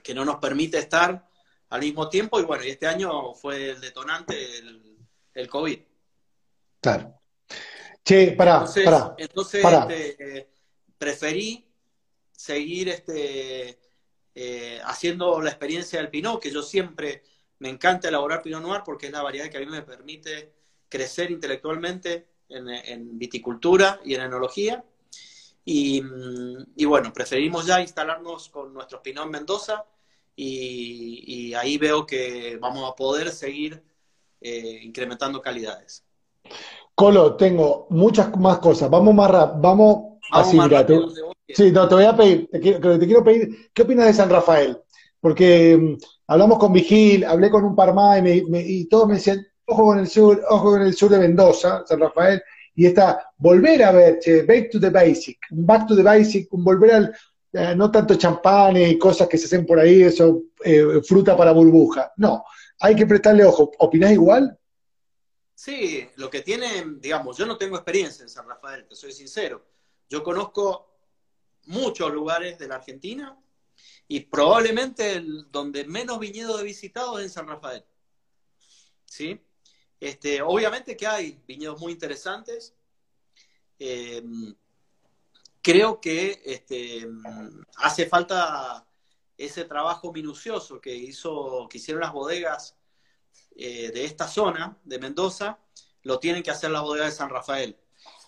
que no nos permite estar al mismo tiempo y bueno, y este año fue el detonante el, el COVID. Claro. Che, para, entonces, este, preferí seguir este, eh, haciendo la experiencia del Pinot, que yo siempre me encanta elaborar Pinot Noir porque es la variedad que a mí me permite crecer intelectualmente en, viticultura y en enología. Y, bueno, preferimos ya instalarnos con nuestros Pinot en Mendoza y, ahí veo que vamos a poder seguir eh, incrementando calidades. Colo, tengo muchas más cosas. Vamos más rápido. Vamos, así, mira, Sí, no, te voy a pedir, te quiero, pedir, ¿qué opinas de San Rafael? Porque mm, hablamos con Vigil, hablé con un par más y, y todos me decían, ojo con el sur, ojo con el sur de Mendoza, San Rafael, y está volver a ver, back to the basic, back to the basic, volver al, eh, no tanto champán y cosas que se hacen por ahí, eso, eh, fruta para burbuja. No, hay que prestarle ojo. ¿Opinás igual? Sí, lo que tiene, digamos, yo no tengo experiencia en San Rafael, te soy sincero. Yo conozco muchos lugares de la Argentina y probablemente el, donde menos viñedos he visitado es en San Rafael. ¿Sí? Este, obviamente que hay viñedos muy interesantes. Eh, creo que este, hace falta ese trabajo minucioso que hizo, que hicieron las bodegas eh, de esta zona de Mendoza, lo tienen que hacer las bodegas de San Rafael.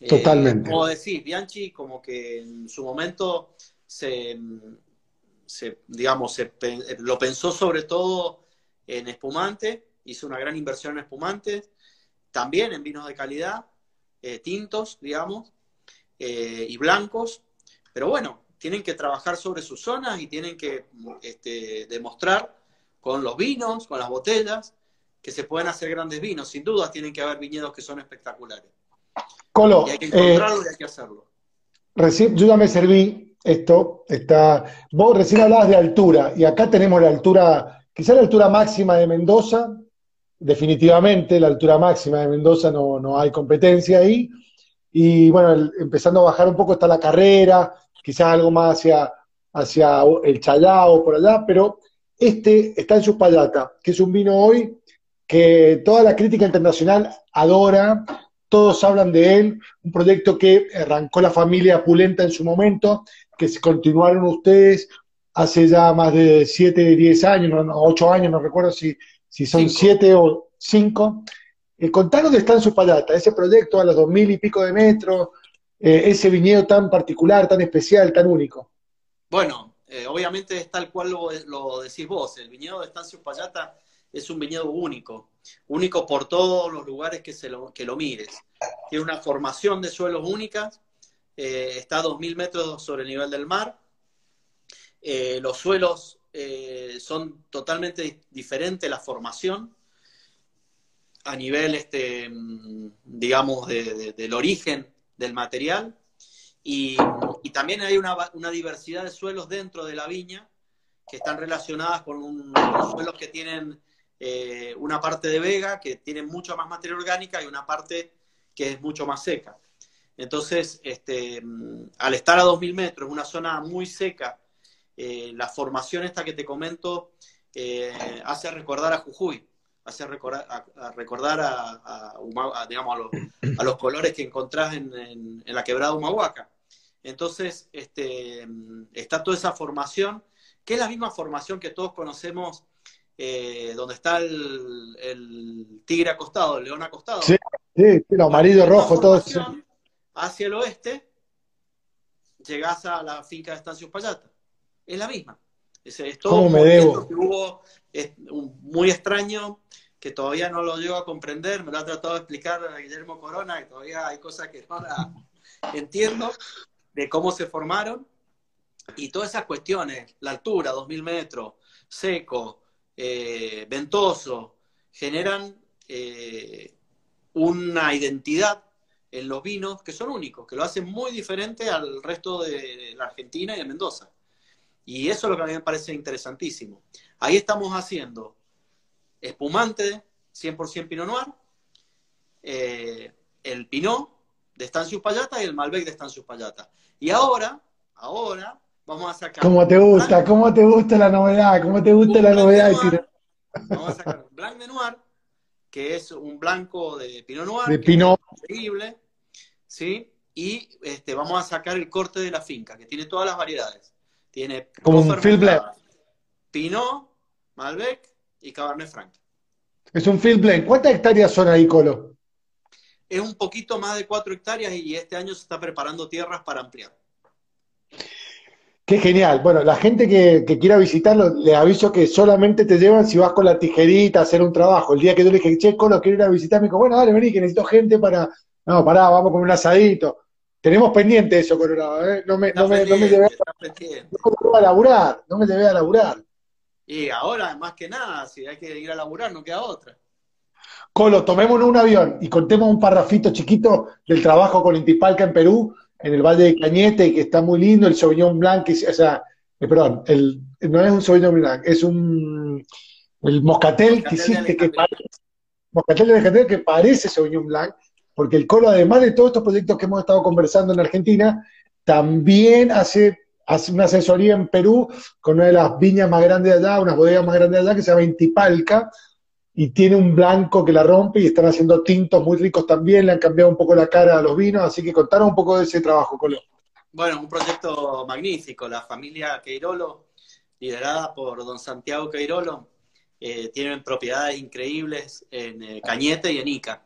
Eh, Totalmente. como decir, Bianchi como que en su momento se digamos, lo pensó sobre todo en espumante, hizo una gran inversión en espumante, también en vinos de calidad, eh, tintos, digamos, eh, y blancos, pero bueno, tienen que trabajar sobre sus zonas y tienen que este, demostrar con los vinos, con las botellas, que se pueden hacer grandes vinos. Sin duda tienen que haber viñedos que son espectaculares. Colo, y hay que encontrarlo y hay que hacerlo. Recién, yo ya me serví esto, está, vos recién hablabas de altura, y acá tenemos la altura, quizá la altura máxima de Mendoza, definitivamente la altura máxima de Mendoza no, no hay competencia ahí, y bueno, empezando a bajar un poco está la carrera, quizás algo más hacia, hacia el Chayao, por allá, pero este está en su payata, que es un vino hoy que toda la crítica internacional adora, todos hablan de él, un proyecto que arrancó la familia Pulenta en su momento, que se continuaron ustedes hace ya más de 7, 10 años, no, 8 años, no recuerdo si, si son 7 o 5. Eh, contanos de está en su palata, ese proyecto a los 2000 y pico de metros, eh, ese viñedo tan particular, tan especial, tan único. Bueno, eh, obviamente es tal cual lo, lo, decís vos, el viñedo de Estancia Payata es un viñedo único, único por todos los lugares que, se lo, que lo mires. Tiene una formación de suelos únicas, eh, está a 2.000 metros sobre el nivel del mar, eh, los suelos eh, son totalmente diferentes, la formación, a nivel, este, mm, digamos, del origen del material, y, también hay una, diversidad de suelos dentro de la viña que están relacionadas con, un, suelos que tienen eh, una parte de vega que tiene mucho más materia orgánica y una parte que es mucho más seca. Entonces, este, al estar a 2.000 metros, una zona muy seca, eh, la formación esta que te comento eh, hace recordar a Jujuy, hace recordar a, recordar a, digamos, a, los, colores que encontrás en, la quebrada Humahuaca. Entonces, este, está toda esa formación, que es la misma formación que todos conocemos eh, donde está el, tigre acostado, el león acostado. Sí, sí, amarillo, rojo, todo eso. Hacia el oeste, llegás a la finca de Estancios Payata. Es la misma. Es, todo me debo? Que hubo es muy extraño que todavía no lo llego a comprender, me lo ha tratado de explicar a Guillermo Corona y todavía hay cosas que no la entiendo de cómo se formaron y todas esas cuestiones, la altura, 2000 metros, seco, eh, ventoso, generan eh, una identidad en los vinos que son únicos, que lo hacen muy diferente al resto de la Argentina y de Mendoza. Y eso es lo que a mí me parece interesantísimo. Ahí estamos haciendo espumante 100% Pinot Noir, eh, el Pinot de Estancius Payata y el Malbec de Estancius Payata. Y ahora, ahora, Vamos a sacar. ¿Cómo te gusta? ¿Cómo te gusta la novedad? ¿Cómo te gusta la novedad? vamos a sacar un Blanc de Noir, que es un blanco de Pinot Noir. De Pinot. increíble. ¿Sí? Y este, vamos a sacar el corte de la finca, que tiene todas las variedades. Tiene como un field blend. Pinot, Malbec y Cabernet Franc. Es un field blend. ¿Cuántas hectáreas son ahí, Colo? Es un poquito más de cuatro hectáreas y este año se está preparando tierras para ampliar. Qué genial. Bueno, la gente que, quiera visitarlo, le aviso que solamente te llevan si vas con la tijerita a hacer un trabajo. El día que yo le dije, che, Colo, quiero ir a visitar, me dijo, bueno, dale, vení, que necesito gente para. No, pará, vamos con un asadito. Tenemos pendiente eso, Colorado, ¿eh? No me, no me, no me llevé a, laburar, no me llevé a laburar. Y ahora, más que nada, si hay que ir a laburar, no queda otra. Colo, tomémonos un avión y contemos un parrafito chiquito del trabajo con Intipalca en Perú en el Valle de Cañete, que está muy lindo, el Sauvignon Blanc, o sea, eh, perdón, el, no es un Sauvignon Blanc, es un el Moscatel, que hiciste, que parece, Moscatel de que parece Sauvignon Blanc, porque el Colo, además de todos estos proyectos que hemos estado conversando en Argentina, también hace, hace una asesoría en Perú con una de las viñas más grandes de allá, unas bodegas más grandes de allá, que se llama Intipalca, y tiene un blanco que la rompe y están haciendo tintos muy ricos también, le han cambiado un poco la cara a los vinos, así que contaron un poco de ese trabajo, Colo. Bueno, un proyecto magnífico, la familia Queirolo, liderada por don Santiago Queirolo, eh, tienen propiedades increíbles en eh, Cañete y en Ica.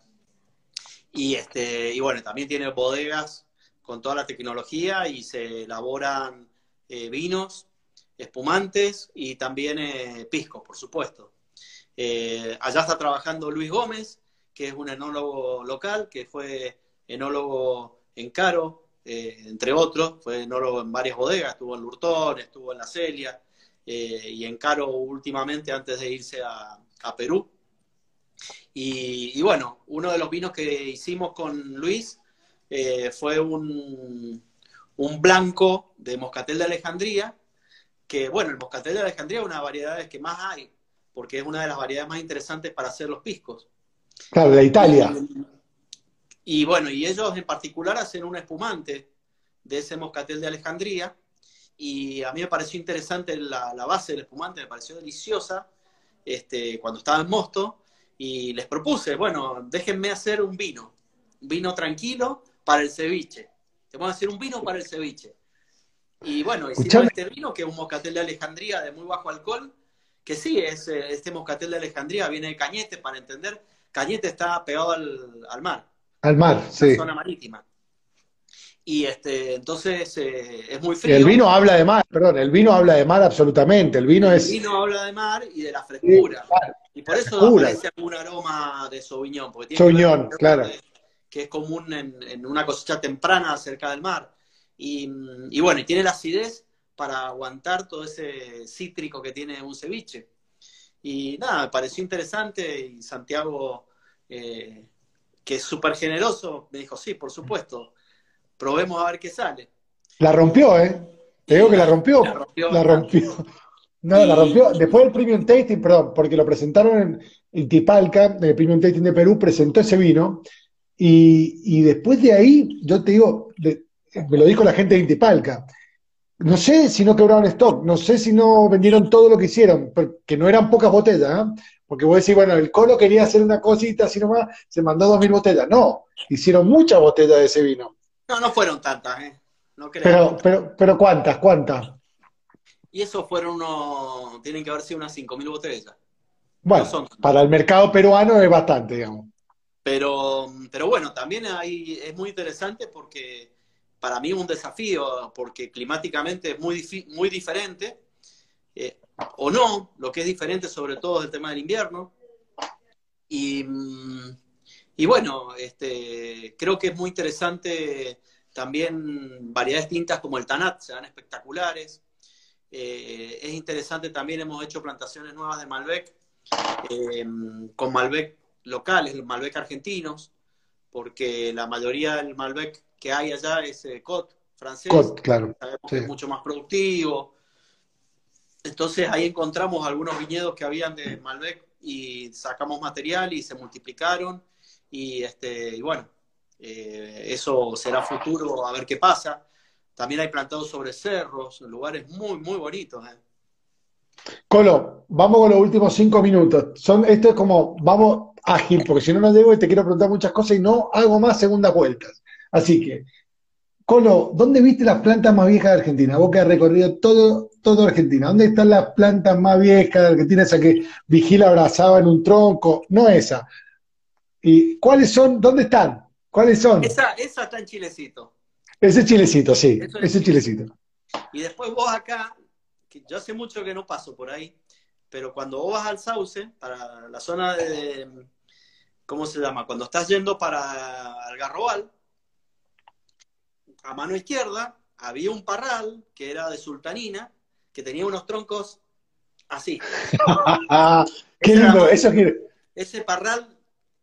Y, este, y bueno, también tiene bodegas con toda la tecnología y se elaboran eh, vinos espumantes y también eh, pisco, por supuesto. Eh, allá está trabajando Luis Gómez, que es un enólogo local, que fue enólogo en Caro, entre otros, fue enólogo en varias bodegas, estuvo en Lurtón, estuvo en La Celia, y en Caro últimamente antes de irse a, Perú. Y, bueno, uno de los vinos que hicimos con Luis fue un, un blanco de moscatel de Alejandría, que bueno, el moscatel de Alejandría es una de las que más hay, porque es una de las variedades más interesantes para hacer los piscos. Claro, de Italia. Y, bueno, y ellos en particular hacen un espumante de ese moscatel de Alejandría, y a mí me pareció interesante la, base del espumante, me pareció deliciosa este, cuando estaba en Mosto, y les propuse, bueno, déjenme hacer un vino, un vino tranquilo para el ceviche. Te vamos a hacer un vino para el ceviche. Y bueno, hicimos este vino, que es un moscatel de Alejandría de muy bajo alcohol, que sí, es, eh, este moscatel de Alejandría viene de Cañete, para entender. Cañete está pegado al, mar. Al mar, sí. Zona marítima. Y este, entonces eh, es muy frío. el vino habla de mar, perdón, el vino habla de mar absolutamente. El vino es. El vino habla de mar y de la frescura. y por eso aparece algún aroma de Sauvignon. Porque Sauvignon, claro que es común en, una cosecha temprana cerca del mar. Y, bueno, y tiene la acidez para aguantar todo ese cítrico que tiene un ceviche. Y nada, me pareció interesante y Santiago, eh, que es súper generoso, me dijo, sí, por supuesto, probemos a ver qué sale. La rompió, ¿eh? Te digo que la rompió. La rompió. No, la rompió. Después del Premium Tasting, perdón, porque lo presentaron en, en Tipalca, el Premium Tasting de Perú, presentó ese vino y, después de ahí, yo te digo, me lo dijo la gente de Intipalca, no sé si no quebraron stock, no sé si no vendieron todo lo que hicieron, porque no eran pocas botellas, ¿eh? porque vos decís, bueno, el Colo quería hacer una cosita así nomás, se mandó dos mil botellas. No, hicieron muchas botellas de ese vino. No, no fueron tantas, ¿eh? No creo. Pero, pero, pero ¿cuántas? ¿Cuántas? Y eso fueron unos, tienen que haber sido unas cinco mil botellas. Bueno, para el mercado peruano es bastante, digamos. Pero, pero bueno, también ahí es muy interesante porque para mí es un desafío, porque climáticamente es muy, muy diferente, eh, o no, lo que es diferente sobre todo es el tema del invierno. Y, y bueno, este, creo que es muy interesante también variedades tintas como el Tanat, se dan espectaculares. Eh, es interesante también, hemos hecho plantaciones nuevas de Malbec, eh, con Malbec locales, los Malbec argentinos, porque la mayoría del Malbec que hay allá es eh, Cot francés. Cot, claro. Sabemos que es mucho más productivo. Entonces ahí encontramos algunos viñedos que habían de Malbec y sacamos material y se multiplicaron. Y, este, y bueno, eh, eso será futuro, a ver qué pasa. También hay plantados sobre cerros, lugares muy, muy bonitos. ¿eh? Colo, vamos con los últimos cinco minutos. Son, esto es como, vamos ágil, porque si no, no llego y te quiero preguntar muchas cosas y no hago más segundas vueltas. Así que, Colo, ¿dónde viste las plantas más viejas de Argentina? Vos que has recorrido todo, todo Argentina. ¿Dónde están las plantas más viejas de Argentina? Esa que vigila abrazaba en un tronco. No esa. ¿Y cuáles son? ¿Dónde están? ¿Cuáles son? Esa, esa está en Chilecito. Ese Chilecito, sí. ese Chilecito. Y después vos acá que yo hace mucho que no paso por ahí, pero cuando vos vas al Sauce, para la zona de, ¿cómo se llama? Cuando estás yendo para Algarrobal, a mano izquierda había un parral que era de sultanina, que tenía unos troncos así. *laughs* Qué lindo, eso Ese parral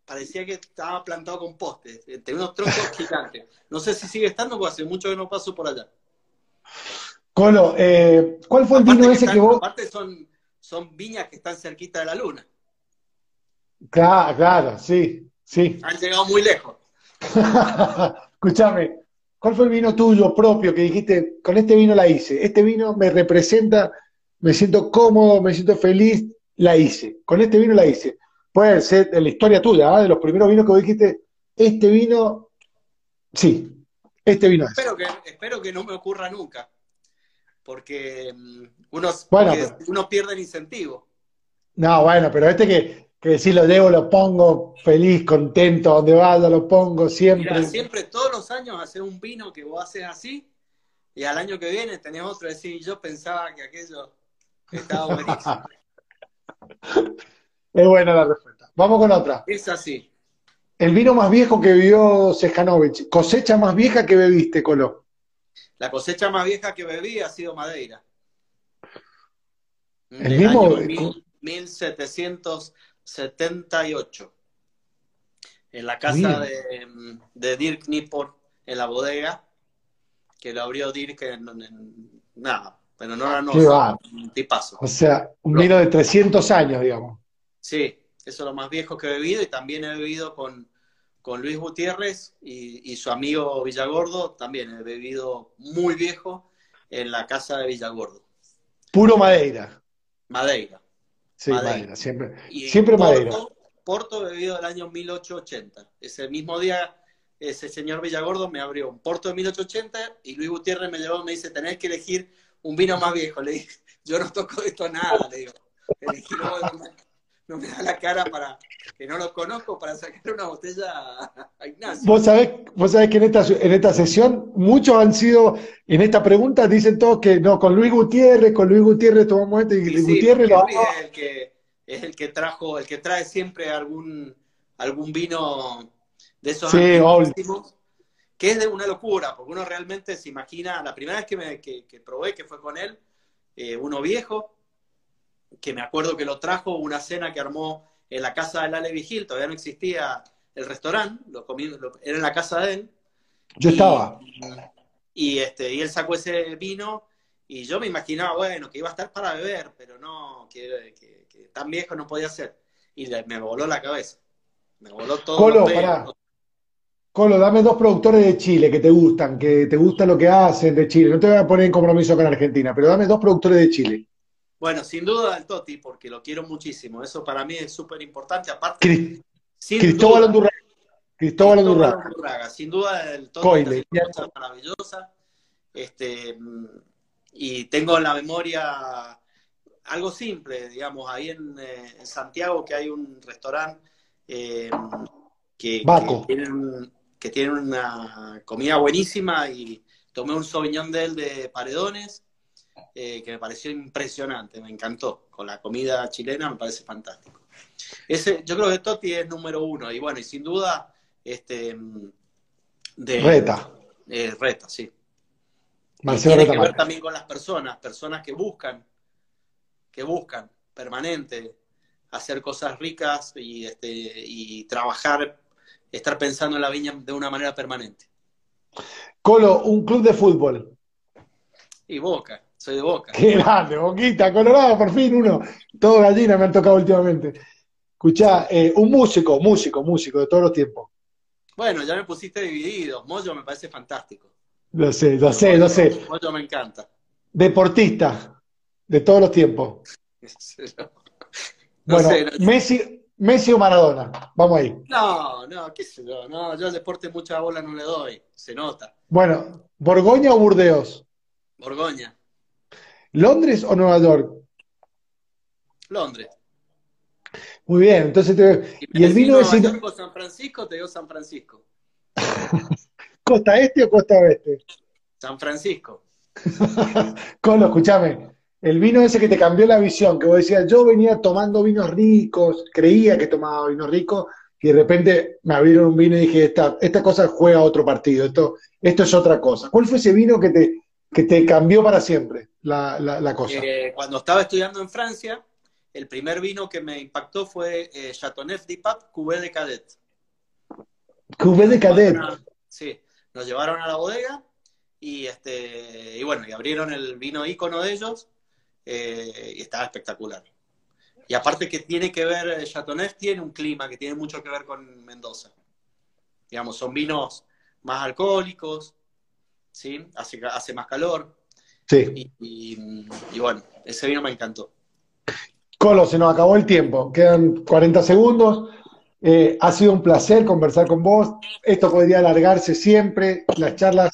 parecía que estaba plantado con postes, tenía unos troncos *laughs* gigantes. No sé si sigue estando, porque hace mucho que no paso por allá. Colo, eh, ¿cuál fue el vino ese que vos...? Aparte son, son viñas que están cerquita de la luna. Claro, claro, sí, sí. Han llegado muy lejos. *laughs* Escúchame, ¿cuál fue el vino tuyo propio que dijiste, con este vino la hice? Este vino me representa, me siento cómodo, me siento feliz, la hice. Con este vino la hice. Puede ser de la historia tuya, ¿ah? de los primeros vinos que vos dijiste, este vino, sí, este vino es. que, espero que no me ocurra nunca porque mm, uno, uno pierde el incentivo. No, bueno, pero este que, que si lo debo, lo pongo feliz, contento, donde vaya, lo pongo siempre. siempre, todos los años, hacer un vino que vos haces así, y al año que viene tenés otro, decir, yo pensaba que aquello estaba buenísimo. *laughs* es buena la respuesta. Vamos con otra. Es así. El vino más viejo que bebió Sejanovic, cosecha más vieja que bebiste, Colo. La cosecha más vieja que bebí ha sido Madeira. ¿El mismo? Año 1778. En la casa de, de, Dirk Nippor, en la bodega, que lo abrió Dirk en, nada, pero no era no, un tipazo. O sea, un vino de 300 años, digamos. Sí, eso es lo más viejo que he bebido y también he bebido con, con Luis Gutiérrez y, su amigo Villagordo, también he bebido muy viejo en la casa de Villagordo. Puro Madeira. Madeira. Sí, Madeira, siempre, siempre Porto, Madeira. Porto bebido del año 1880. Ese mismo día, ese señor Villagordo me abrió un Porto de 1880 y Luis Gutiérrez me llevó y me dice, tenés que elegir un vino más viejo. Le dije, yo no toco de esto nada, le digo. Elegí no *laughs* me da la cara para que no lo conozco para sacar una botella a Ignacio. Vos sabés, vos sabés que en esta, en esta sesión muchos han sido, en esta pregunta dicen todos que no, con Luis Gutiérrez, con Luis Gutiérrez tomamos esto y Luis Gutiérrez lo es el que es el que trajo, el que trae siempre algún algún vino de esos sí, que es de una locura, porque uno realmente se imagina, la primera vez que, me, que, probé, que fue con él, eh, uno viejo, que me acuerdo que lo trajo una cena que armó en la casa de Ale Vigil, todavía no existía el restaurante, lo comí, era en la casa de él. Yo estaba. Y, este, y él sacó ese vino y yo me imaginaba, bueno, que iba a estar para beber, pero no, que, tan viejo no podía ser. Y me voló la cabeza. Me voló todo. Colo, pará. Colo, dame dos productores de Chile que te gustan, que te gusta lo que hacen de Chile. No te voy a poner en compromiso con Argentina, pero dame dos productores de Chile. Bueno, sin duda el Toti, porque lo quiero muchísimo. Eso para mí es súper importante. Aparte, Cristóbal Andurraga. Cristóbal Andurraga. Sin duda el Toti es una cosa maravillosa. Este, y tengo en la memoria algo simple, digamos, ahí en, eh, Santiago que hay un restaurante eh, que, que, tiene una comida buenísima y tomé un Sauvignon de él de Paredones eh, que me pareció impresionante, me encantó. Con la comida chilena me parece fantástico. Ese, yo creo que Totti es número uno, y bueno, y sin duda, este de Reta. Eh, Reta, sí. tiene que ver también con las personas, personas que buscan, que buscan permanente hacer cosas ricas y, este, y trabajar, estar pensando en la viña de una manera permanente. Colo, un club de fútbol. Y Boca. Soy de Boca. Qué grande, Boquita, Colorado, por fin uno. Todo gallina me han tocado últimamente. Escuchá, eh, un músico, músico, músico de todos los tiempos. Bueno, ya me pusiste dividido. Moyo me parece fantástico. Lo sé, lo sé, lo sé. Moyo me encanta. Deportista, de todos los tiempos. *laughs* bueno, Messi, Messi o Maradona, vamos ahí. No, no, qué sé yo, no, yo al deporte mucha bola no le doy, se nota. Bueno, ¿Borgoña o Burdeos? Borgoña. ¿Londres o Nueva York? Londres. Muy bien, entonces te... ¿Y, el vino de York o San Francisco? Te digo San Francisco. *laughs* ¿Costa este o costa oeste? San Francisco. *laughs* Colo, escúchame. El vino ese que te cambió la visión, que vos decías, yo venía tomando vinos ricos, creía que tomaba vinos ricos, y de repente me abrieron un vino y dije, esta, esta cosa juega otro partido, esto, esto es otra cosa. ¿Cuál fue ese vino que te, que te cambió para siempre la, la, cosa. Eh, cuando estaba estudiando en Francia, el primer vino que me impactó fue eh, Chateauneuf d'Ipat Cuvée de Cadet. Cuvée de Cadet. sí, nos llevaron a la bodega y este y bueno, y abrieron el vino ícono de ellos eh, y estaba espectacular. Y aparte que tiene que ver, Chateauneuf tiene un clima que tiene mucho que ver con Mendoza. Digamos, son vinos más alcohólicos, ¿sí? Hace, hace más calor. Sí. Y, bueno, ese vino me encantó. Colo, se nos acabó el tiempo. Quedan 40 segundos. Eh, ha sido un placer conversar con vos. Esto podría alargarse siempre. Las charlas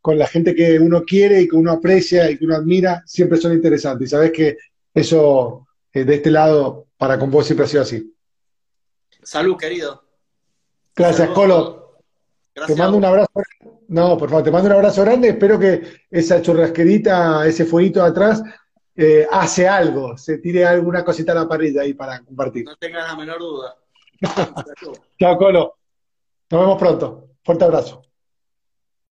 con la gente que uno quiere y que uno aprecia y que uno admira siempre son interesantes. Y sabes que eso eh, de este lado para con vos siempre ha sido así. Salud, querido. Gracias, Colo. Gracias te mando un abrazo. No, por favor, te mando un abrazo grande. Espero que esa churrasquerita, ese fueguito atrás, eh, hace algo, se tire alguna cosita a la parrilla ahí para compartir. No tengas la menor duda. *laughs* Chao, Colo. Nos vemos pronto. Fuerte abrazo.